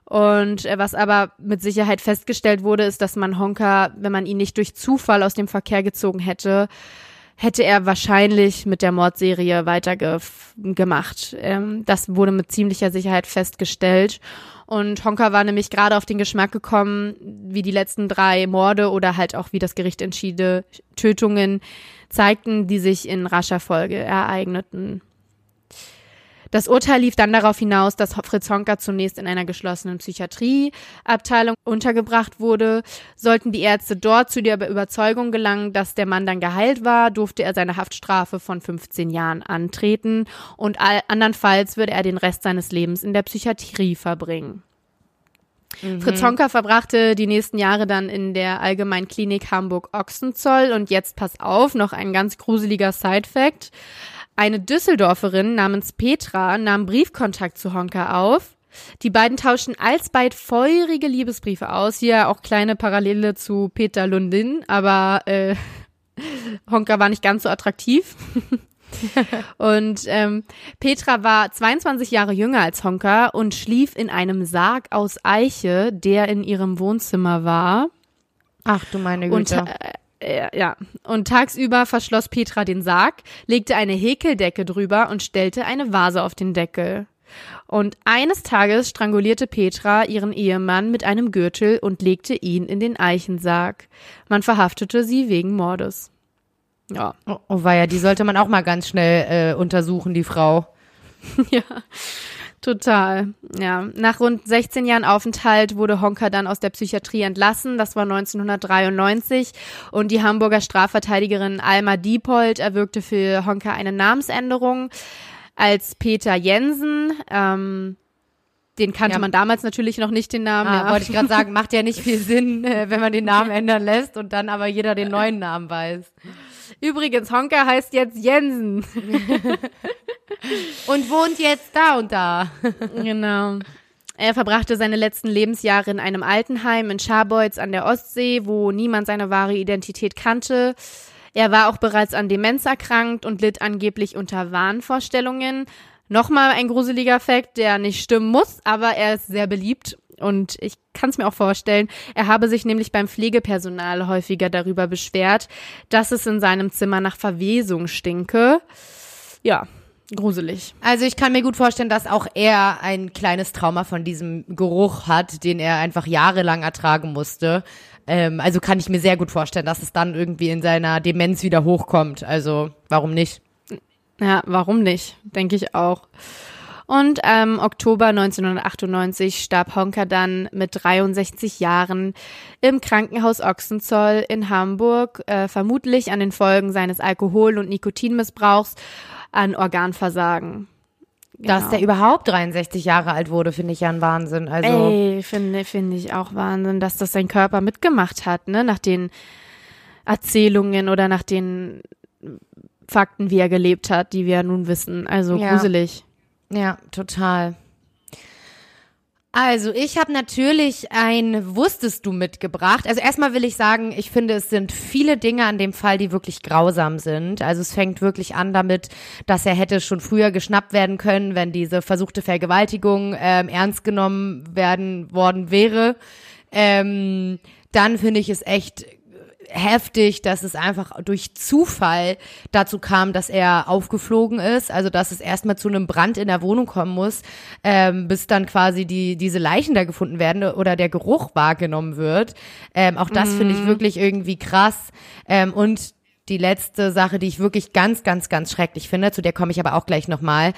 Und äh, was aber mit Sicherheit festgestellt wurde, ist, dass man Honka, wenn man ihn nicht durch Zufall aus dem Verkehr gezogen hätte, hätte er wahrscheinlich mit der Mordserie weitergemacht. Ähm, das wurde mit ziemlicher Sicherheit festgestellt. Und Honka war nämlich gerade auf den Geschmack gekommen, wie die letzten drei Morde oder halt auch wie das Gericht entschiede Tötungen zeigten, die sich in rascher Folge ereigneten. Das Urteil lief dann darauf hinaus, dass Fritz Honka zunächst in einer geschlossenen Psychiatrieabteilung untergebracht wurde. Sollten die Ärzte dort zu der Überzeugung gelangen, dass der Mann dann geheilt war, durfte er seine Haftstrafe von 15 Jahren antreten und andernfalls würde er den Rest seines Lebens in der Psychiatrie verbringen. Mhm. Fritz Honka verbrachte die nächsten Jahre dann in der Allgemeinen Klinik Hamburg-Ochsenzoll und jetzt pass auf, noch ein ganz gruseliger Side-Fact. Eine Düsseldorferin namens Petra nahm Briefkontakt zu Honka auf. Die beiden tauschten alsbald feurige Liebesbriefe aus. Hier auch kleine Parallele zu Peter Lundin, aber äh, Honka war nicht ganz so attraktiv. und ähm, Petra war 22 Jahre jünger als Honka und schlief in einem Sarg aus Eiche, der in ihrem Wohnzimmer war. Ach du meine Güte. Und, äh, ja. Und tagsüber verschloss Petra den Sarg, legte eine Häkeldecke drüber und stellte eine Vase auf den Deckel. Und eines Tages strangulierte Petra ihren Ehemann mit einem Gürtel und legte ihn in den Eichensarg. Man verhaftete sie wegen Mordes. Ja. Oh, oh ja, die sollte man auch mal ganz schnell äh, untersuchen, die Frau. ja. Total, ja. Nach rund 16 Jahren Aufenthalt wurde Honka dann aus der Psychiatrie entlassen. Das war 1993 und die Hamburger Strafverteidigerin Alma Diepold erwirkte für Honka eine Namensänderung als Peter Jensen. Ähm, den kannte ja. man damals natürlich noch nicht, den Namen. Ah, ja. Wollte ich gerade sagen, macht ja nicht viel Sinn, äh, wenn man den Namen ändern lässt und dann aber jeder den neuen Namen weiß. Übrigens, Honka heißt jetzt Jensen. und wohnt jetzt da und da. genau. Er verbrachte seine letzten Lebensjahre in einem Altenheim in Scharbeutz an der Ostsee, wo niemand seine wahre Identität kannte. Er war auch bereits an Demenz erkrankt und litt angeblich unter Wahnvorstellungen. Nochmal ein gruseliger Fakt, der nicht stimmen muss, aber er ist sehr beliebt und ich kann es mir auch vorstellen. Er habe sich nämlich beim Pflegepersonal häufiger darüber beschwert, dass es in seinem Zimmer nach Verwesung stinke. Ja, gruselig. Also ich kann mir gut vorstellen, dass auch er ein kleines Trauma von diesem Geruch hat, den er einfach jahrelang ertragen musste. Ähm, also kann ich mir sehr gut vorstellen, dass es dann irgendwie in seiner Demenz wieder hochkommt. Also warum nicht? Ja, warum nicht? Denke ich auch. Und ähm, Oktober 1998 starb Honka dann mit 63 Jahren im Krankenhaus Ochsenzoll in Hamburg, äh, vermutlich an den Folgen seines Alkohol- und Nikotinmissbrauchs an Organversagen. Genau. Dass der überhaupt 63 Jahre alt wurde, finde ich ja ein Wahnsinn. Also Ey, finde finde ich auch Wahnsinn, dass das sein Körper mitgemacht hat, ne, nach den Erzählungen oder nach den Fakten, wie er gelebt hat, die wir nun wissen. Also ja. gruselig. Ja, total. Also, ich habe natürlich ein Wusstest du mitgebracht. Also erstmal will ich sagen, ich finde, es sind viele Dinge an dem Fall, die wirklich grausam sind. Also es fängt wirklich an damit, dass er hätte schon früher geschnappt werden können, wenn diese versuchte Vergewaltigung ähm, ernst genommen werden worden wäre. Ähm, dann finde ich es echt heftig, dass es einfach durch Zufall dazu kam, dass er aufgeflogen ist, also dass es erstmal zu einem Brand in der Wohnung kommen muss, ähm, bis dann quasi die diese Leichen da gefunden werden oder der Geruch wahrgenommen wird. Ähm, auch das mhm. finde ich mhm. wirklich irgendwie krass. Ähm, und die letzte Sache, die ich wirklich ganz, ganz, ganz schrecklich finde, zu der komme ich aber auch gleich nochmal,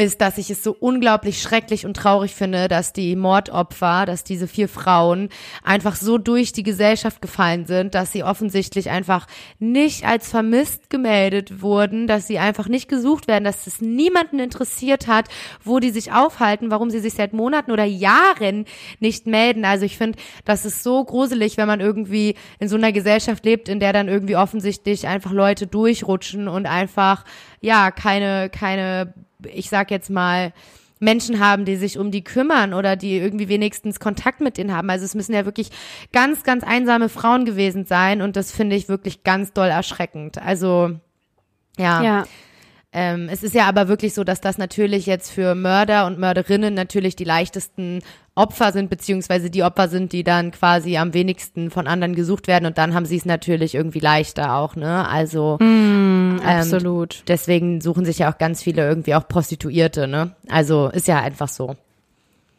ist, dass ich es so unglaublich schrecklich und traurig finde, dass die Mordopfer, dass diese vier Frauen einfach so durch die Gesellschaft gefallen sind, dass sie offensichtlich einfach nicht als vermisst gemeldet wurden, dass sie einfach nicht gesucht werden, dass es niemanden interessiert hat, wo die sich aufhalten, warum sie sich seit Monaten oder Jahren nicht melden. Also ich finde, das ist so gruselig, wenn man irgendwie in so einer Gesellschaft lebt, in der dann irgendwie offensichtlich einfach Leute durchrutschen und einfach ja keine keine ich sag jetzt mal, Menschen haben, die sich um die kümmern oder die irgendwie wenigstens Kontakt mit denen haben. Also es müssen ja wirklich ganz, ganz einsame Frauen gewesen sein und das finde ich wirklich ganz doll erschreckend. Also ja. ja. Ähm, es ist ja aber wirklich so, dass das natürlich jetzt für Mörder und Mörderinnen natürlich die leichtesten Opfer sind, beziehungsweise die Opfer sind, die dann quasi am wenigsten von anderen gesucht werden und dann haben sie es natürlich irgendwie leichter auch, ne? Also mm, ähm, absolut. Deswegen suchen sich ja auch ganz viele irgendwie auch Prostituierte, ne? Also ist ja einfach so.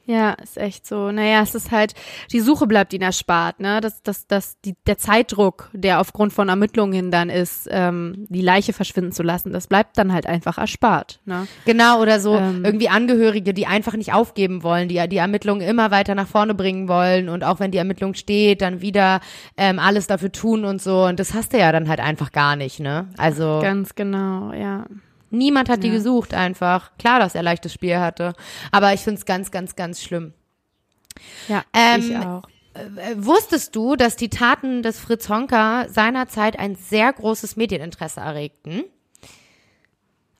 Ja, ist echt so. Naja, es ist halt, die Suche bleibt ihnen erspart, ne? Das, das, das, die, der Zeitdruck, der aufgrund von Ermittlungen dann ist, ähm, die Leiche verschwinden zu lassen, das bleibt dann halt einfach erspart, ne? Genau, oder so ähm, irgendwie Angehörige, die einfach nicht aufgeben wollen, die die Ermittlungen immer weiter nach vorne bringen wollen und auch wenn die Ermittlung steht, dann wieder ähm, alles dafür tun und so. Und das hast du ja dann halt einfach gar nicht, ne? Also. Ganz genau, ja. Niemand hat ja. die gesucht einfach. Klar, dass er leichtes Spiel hatte. Aber ich finde es ganz, ganz, ganz schlimm. Ja, ähm, ich auch. Äh, wusstest du, dass die Taten des Fritz Honka seinerzeit ein sehr großes Medieninteresse erregten?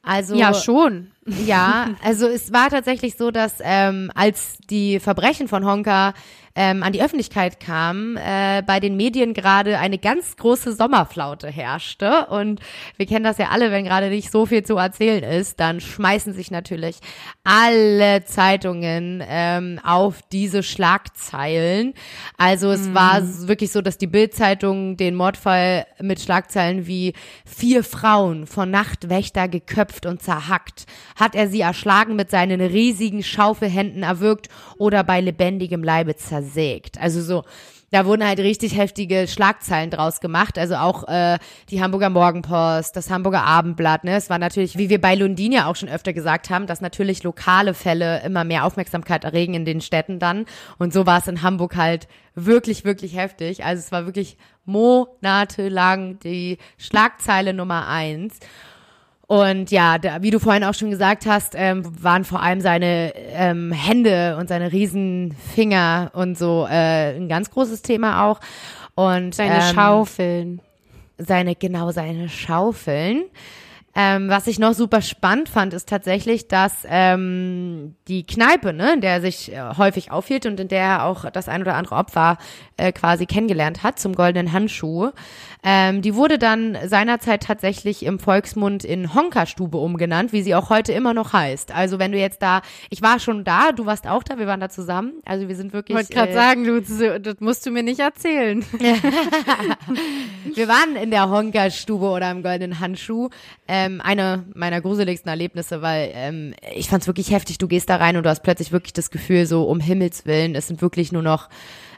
Also ja schon. Ja, also es war tatsächlich so, dass ähm, als die Verbrechen von Honka ähm, an die Öffentlichkeit kam, äh, bei den Medien gerade eine ganz große Sommerflaute herrschte. Und wir kennen das ja alle, wenn gerade nicht so viel zu erzählen ist, dann schmeißen sich natürlich alle Zeitungen ähm, auf diese Schlagzeilen. Also es mhm. war wirklich so, dass die Bildzeitung den Mordfall mit Schlagzeilen wie vier Frauen von Nachtwächter geköpft und zerhackt, hat er sie erschlagen mit seinen riesigen Schaufelhänden erwürgt oder bei lebendigem Leibe zersägt. Also so, da wurden halt richtig heftige Schlagzeilen draus gemacht. Also auch äh, die Hamburger Morgenpost, das Hamburger Abendblatt. Ne? Es war natürlich, wie wir bei Lundin ja auch schon öfter gesagt haben, dass natürlich lokale Fälle immer mehr Aufmerksamkeit erregen in den Städten dann. Und so war es in Hamburg halt wirklich, wirklich heftig. Also es war wirklich monatelang die Schlagzeile Nummer eins. Und ja, da, wie du vorhin auch schon gesagt hast, ähm, waren vor allem seine ähm, Hände und seine Riesenfinger und so äh, ein ganz großes Thema auch. Und seine ähm, Schaufeln. Seine, genau, seine Schaufeln. Ähm, was ich noch super spannend fand, ist tatsächlich, dass ähm, die Kneipe, ne, in der er sich äh, häufig aufhielt und in der er auch das ein oder andere Opfer äh, quasi kennengelernt hat zum goldenen Handschuh, ähm, die wurde dann seinerzeit tatsächlich im Volksmund in Honkerstube umgenannt, wie sie auch heute immer noch heißt. Also wenn du jetzt da, ich war schon da, du warst auch da, wir waren da zusammen. Also wir sind wirklich. Ich wollte gerade äh, sagen, du, das musst du mir nicht erzählen. wir waren in der Honkerstube oder im goldenen Handschuh. Äh, ähm, eine meiner gruseligsten Erlebnisse, weil ähm, ich fand es wirklich heftig. Du gehst da rein und du hast plötzlich wirklich das Gefühl, so um Himmels Willen, es sind wirklich nur noch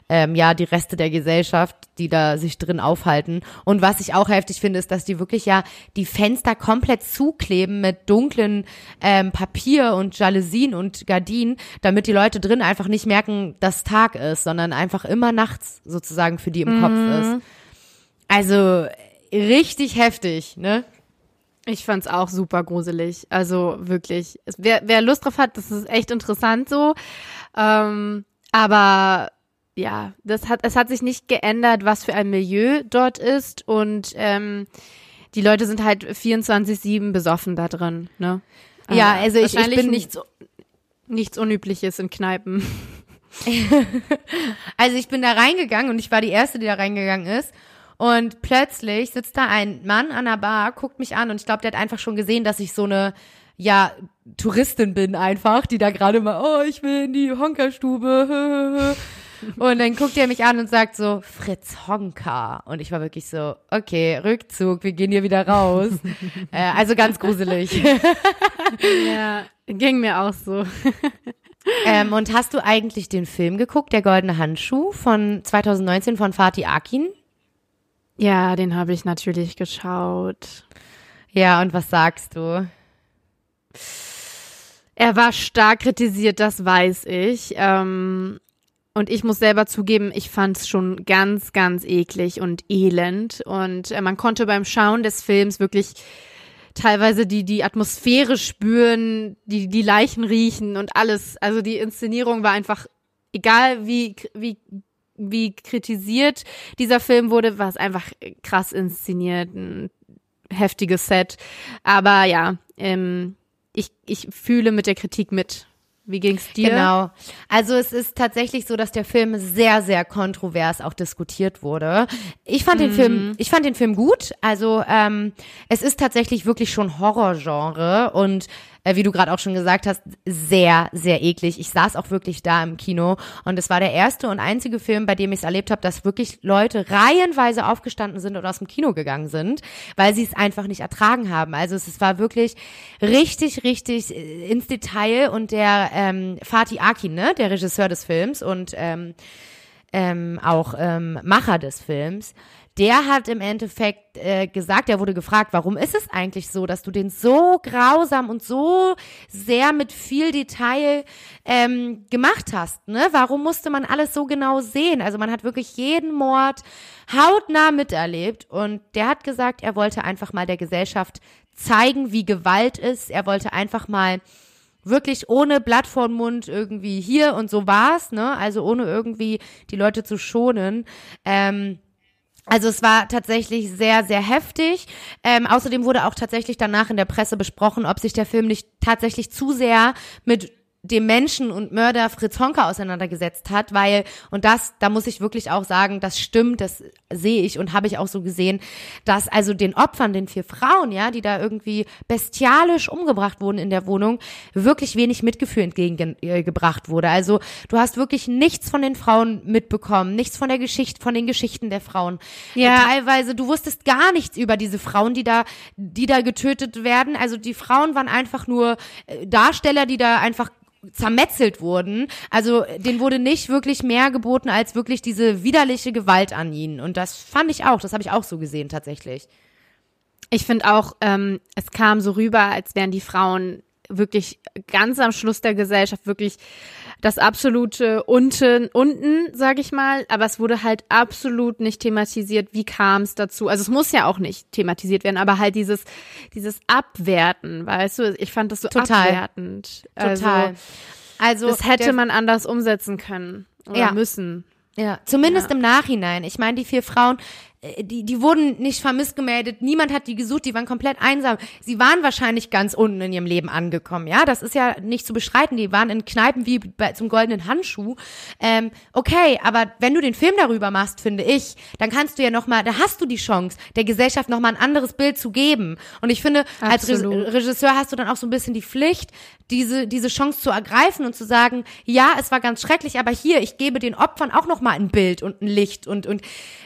ähm, ja die Reste der Gesellschaft, die da sich drin aufhalten. Und was ich auch heftig finde, ist, dass die wirklich ja die Fenster komplett zukleben mit dunklen ähm, Papier und Jalousien und Gardinen, damit die Leute drin einfach nicht merken, dass Tag ist, sondern einfach immer nachts sozusagen für die im mhm. Kopf ist. Also richtig heftig, ne? Ich fand's auch super gruselig. Also wirklich. Wer, wer Lust drauf hat, das ist echt interessant so. Ähm, aber ja, das hat, es hat sich nicht geändert, was für ein Milieu dort ist. Und ähm, die Leute sind halt 24-7 besoffen da drin. Ne? Ja, also ich, ich bin nichts, nichts Unübliches in Kneipen. also ich bin da reingegangen und ich war die Erste, die da reingegangen ist. Und plötzlich sitzt da ein Mann an der Bar, guckt mich an und ich glaube, der hat einfach schon gesehen, dass ich so eine ja, Touristin bin einfach, die da gerade mal, oh, ich will in die Honkerstube. und dann guckt er mich an und sagt so, Fritz Honka. Und ich war wirklich so, okay, Rückzug, wir gehen hier wieder raus. äh, also ganz gruselig. ja, ging mir auch so. ähm, und hast du eigentlich den Film geguckt, Der Goldene Handschuh von 2019 von Fatih Akin? Ja, den habe ich natürlich geschaut. Ja, und was sagst du? Er war stark kritisiert, das weiß ich. Ähm, und ich muss selber zugeben, ich fand es schon ganz, ganz eklig und elend. Und äh, man konnte beim Schauen des Films wirklich teilweise die, die Atmosphäre spüren, die, die Leichen riechen und alles. Also die Inszenierung war einfach, egal wie, wie wie kritisiert dieser Film wurde, war es einfach krass inszeniert, ein heftiges Set. Aber ja, ähm, ich, ich fühle mit der Kritik mit. Wie ging's dir? Genau. Also es ist tatsächlich so, dass der Film sehr, sehr kontrovers auch diskutiert wurde. Ich fand mhm. den Film, ich fand den Film gut. Also ähm, es ist tatsächlich wirklich schon Horrorgenre und äh, wie du gerade auch schon gesagt hast, sehr, sehr eklig. Ich saß auch wirklich da im Kino und es war der erste und einzige Film, bei dem ich es erlebt habe, dass wirklich Leute reihenweise aufgestanden sind und aus dem Kino gegangen sind, weil sie es einfach nicht ertragen haben. Also es, es war wirklich richtig, richtig äh, ins Detail und der ähm, Fatih Akin, ne, der Regisseur des Films und ähm, ähm, auch ähm, Macher des Films, der hat im Endeffekt äh, gesagt, er wurde gefragt, warum ist es eigentlich so, dass du den so grausam und so sehr mit viel Detail ähm, gemacht hast, ne? Warum musste man alles so genau sehen? Also man hat wirklich jeden Mord hautnah miterlebt und der hat gesagt, er wollte einfach mal der Gesellschaft zeigen, wie Gewalt ist. Er wollte einfach mal wirklich ohne Blatt vor Mund irgendwie hier und so war's, ne? Also ohne irgendwie die Leute zu schonen. Ähm, also es war tatsächlich sehr, sehr heftig. Ähm, außerdem wurde auch tatsächlich danach in der Presse besprochen, ob sich der Film nicht tatsächlich zu sehr mit dem Menschen und Mörder Fritz Honka auseinandergesetzt hat, weil, und das, da muss ich wirklich auch sagen, das stimmt, das sehe ich und habe ich auch so gesehen, dass also den Opfern, den vier Frauen, ja, die da irgendwie bestialisch umgebracht wurden in der Wohnung, wirklich wenig Mitgefühl entgegengebracht wurde. Also du hast wirklich nichts von den Frauen mitbekommen, nichts von der Geschichte, von den Geschichten der Frauen. Ja. Teilweise, du wusstest gar nichts über diese Frauen, die da, die da getötet werden. Also die Frauen waren einfach nur äh, Darsteller, die da einfach zermetzelt wurden. Also denen wurde nicht wirklich mehr geboten als wirklich diese widerliche Gewalt an ihnen. Und das fand ich auch, das habe ich auch so gesehen tatsächlich. Ich finde auch, ähm, es kam so rüber, als wären die Frauen wirklich ganz am Schluss der Gesellschaft wirklich das absolute unten, unten, sag ich mal, aber es wurde halt absolut nicht thematisiert, wie kam es dazu. Also es muss ja auch nicht thematisiert werden, aber halt dieses, dieses Abwerten, weißt du, ich fand das so Total. abwertend. Total. Also, also das hätte man anders umsetzen können oder ja. müssen. Ja, zumindest ja. im Nachhinein. Ich meine, die vier Frauen, die, die wurden nicht vermisst gemeldet, niemand hat die gesucht, die waren komplett einsam. Sie waren wahrscheinlich ganz unten in ihrem Leben angekommen, ja, das ist ja nicht zu bestreiten, die waren in Kneipen wie bei, zum goldenen Handschuh. Ähm, okay, aber wenn du den Film darüber machst, finde ich, dann kannst du ja nochmal, da hast du die Chance, der Gesellschaft nochmal ein anderes Bild zu geben. Und ich finde, Absolut. als Regisseur hast du dann auch so ein bisschen die Pflicht, diese, diese Chance zu ergreifen und zu sagen, ja, es war ganz schrecklich, aber hier, ich gebe den Opfern auch nochmal ein Bild und ein Licht und, und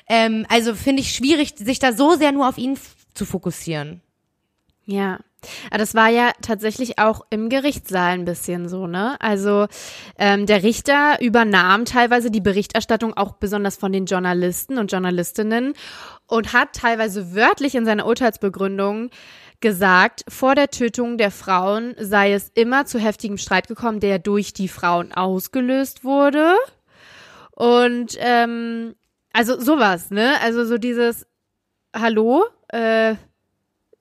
ähm, also finde ich schwierig, sich da so sehr nur auf ihn zu fokussieren. Ja. Aber das war ja tatsächlich auch im Gerichtssaal ein bisschen so, ne? Also ähm, der Richter übernahm teilweise die Berichterstattung auch besonders von den Journalisten und Journalistinnen und hat teilweise wörtlich in seiner Urteilsbegründung gesagt, vor der Tötung der Frauen sei es immer zu heftigem Streit gekommen, der durch die Frauen ausgelöst wurde. Und ähm, also sowas, ne? Also so dieses Hallo, äh,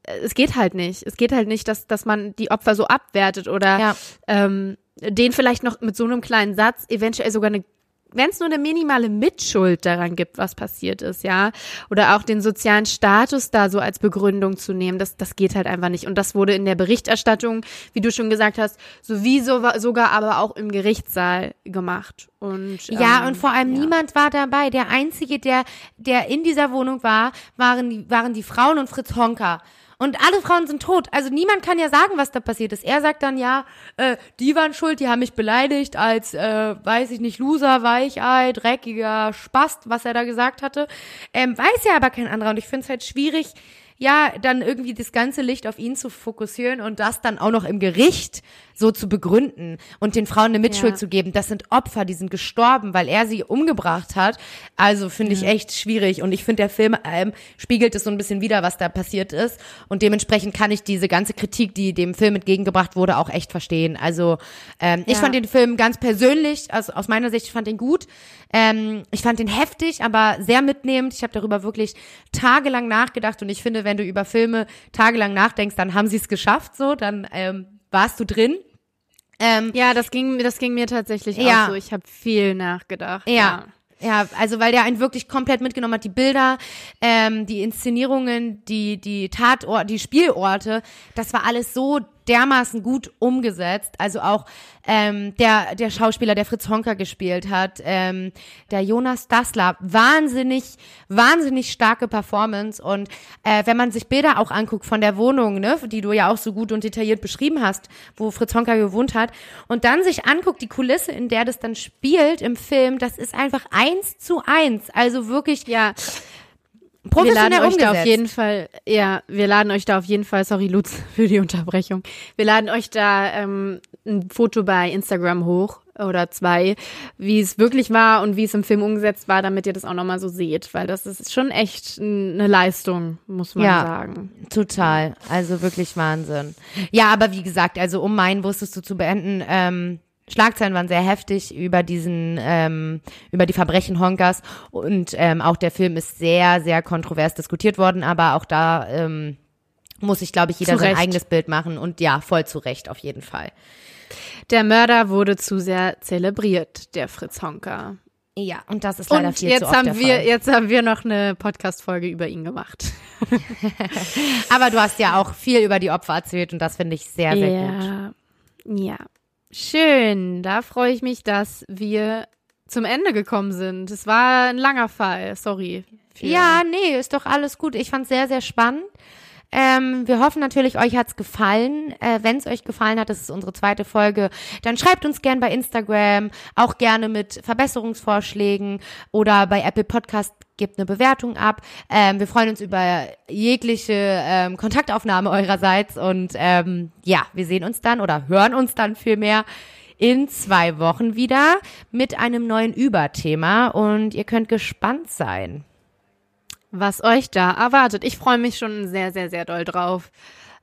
es geht halt nicht. Es geht halt nicht, dass, dass man die Opfer so abwertet oder Ja. ähm, den vielleicht noch mit so einem kleinen Satz eventuell sogar eine wenn es nur eine minimale Mitschuld daran gibt, was passiert ist, ja, oder auch den sozialen Status da so als Begründung zu nehmen, das, das geht halt einfach nicht. Und das wurde in der Berichterstattung, wie du schon gesagt hast, sowieso sogar aber auch im Gerichtssaal gemacht. Und Ja, ähm, und vor allem ja. niemand war dabei. Der einzige, der, der in dieser Wohnung war, waren die, waren die Frauen und Fritz Honka. Und alle Frauen sind tot. Also niemand kann ja sagen, was da passiert ist. Er sagt dann ja, äh, die waren schuld, die haben mich beleidigt als, äh, weiß ich nicht, Loser, Weichei, dreckiger Spast, was er da gesagt hatte. Ähm, weiß ja aber kein anderer. Und ich finde es halt schwierig, ja, dann irgendwie das ganze Licht auf ihn zu fokussieren und das dann auch noch im Gericht so zu begründen und den Frauen eine Mitschuld Ja. zu geben. Das sind Opfer, die sind gestorben, weil er sie umgebracht hat. Also finde ich echt schwierig und ich finde, der Film ähm, spiegelt es so ein bisschen wider, was da passiert ist und dementsprechend kann ich diese ganze Kritik, die dem Film entgegengebracht wurde, auch echt verstehen. Also ähm, ich Ja. fand den Film ganz persönlich, also aus meiner Sicht, ich fand den gut. Ähm, ich fand den heftig, aber sehr mitnehmend. Ich habe darüber wirklich tagelang nachgedacht und ich finde, wenn du über Filme tagelang nachdenkst, dann haben sie es geschafft, so, dann ähm, warst du drin. Ähm, Ja, das ging, mir- das ging mir tatsächlich Ja. auch so. Ich habe viel nachgedacht. Ja. Ja, also weil der einen wirklich komplett mitgenommen hat, die Bilder, ähm, die Inszenierungen, die die Tatorte, die Spielorte, das war alles so dermaßen gut umgesetzt. Also auch ähm, der der Schauspieler, der Fritz Honka gespielt hat, ähm, der Jonas Dassler, wahnsinnig wahnsinnig starke Performance. Und äh, wenn man sich Bilder auch anguckt von der Wohnung, ne, die du ja auch so gut und detailliert beschrieben hast, wo Fritz Honka gewohnt hat und dann sich anguckt die Kulisse, in der das dann spielt im Film, das ist einfach eins zu eins, also wirklich Ja, wir laden euch da umgesetzt. auf jeden Fall, ja, wir laden euch da auf jeden Fall, sorry Lutz für die Unterbrechung, wir laden euch da ähm, ein Foto bei Instagram hoch oder zwei, wie es wirklich war und wie es im Film umgesetzt war, damit ihr das auch nochmal so seht, weil das ist schon echt eine Leistung, muss man Ja. sagen. Total, also wirklich Wahnsinn. Ja, aber wie gesagt, also um meinen wusstest du zu beenden, ähm, Schlagzeilen waren sehr heftig über diesen, ähm, über die Verbrechen Honkers und ähm, auch der Film ist sehr, sehr kontrovers diskutiert worden, aber auch da ähm, muss sich, glaube ich, jeder sein eigenes Bild machen und ja, voll zu Recht auf jeden Fall. Der Mörder wurde zu sehr zelebriert, der Fritz Honka. Ja, und das ist leider Und viel jetzt zu oft haben wir, Fall. jetzt haben wir noch eine Podcast-Folge über ihn gemacht. Aber du hast ja auch viel über die Opfer erzählt und das finde ich sehr, sehr gut. ja. Schön. Da freue ich mich, dass wir zum Ende gekommen sind. Es war ein langer Fall. Sorry. Ja, nee, ist doch alles gut. Ich fand's sehr, sehr spannend. Ähm, wir hoffen natürlich, euch hat's gefallen. Äh, Wenn es euch gefallen hat, das ist unsere zweite Folge, dann schreibt uns gern bei Instagram, auch gerne mit Verbesserungsvorschlägen oder bei Apple Podcast gebt eine Bewertung ab. Ähm, wir freuen uns über jegliche ähm, Kontaktaufnahme eurerseits und ähm, ja, wir sehen uns dann oder hören uns dann vielmehr in zwei Wochen wieder mit einem neuen Überthema und ihr könnt gespannt sein. Was euch da erwartet. Ich freue mich schon sehr, sehr, sehr doll drauf.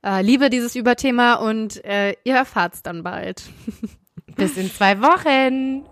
Äh, liebe dieses Überthema und äh, ihr erfahrt's dann bald. Bis in zwei Wochen.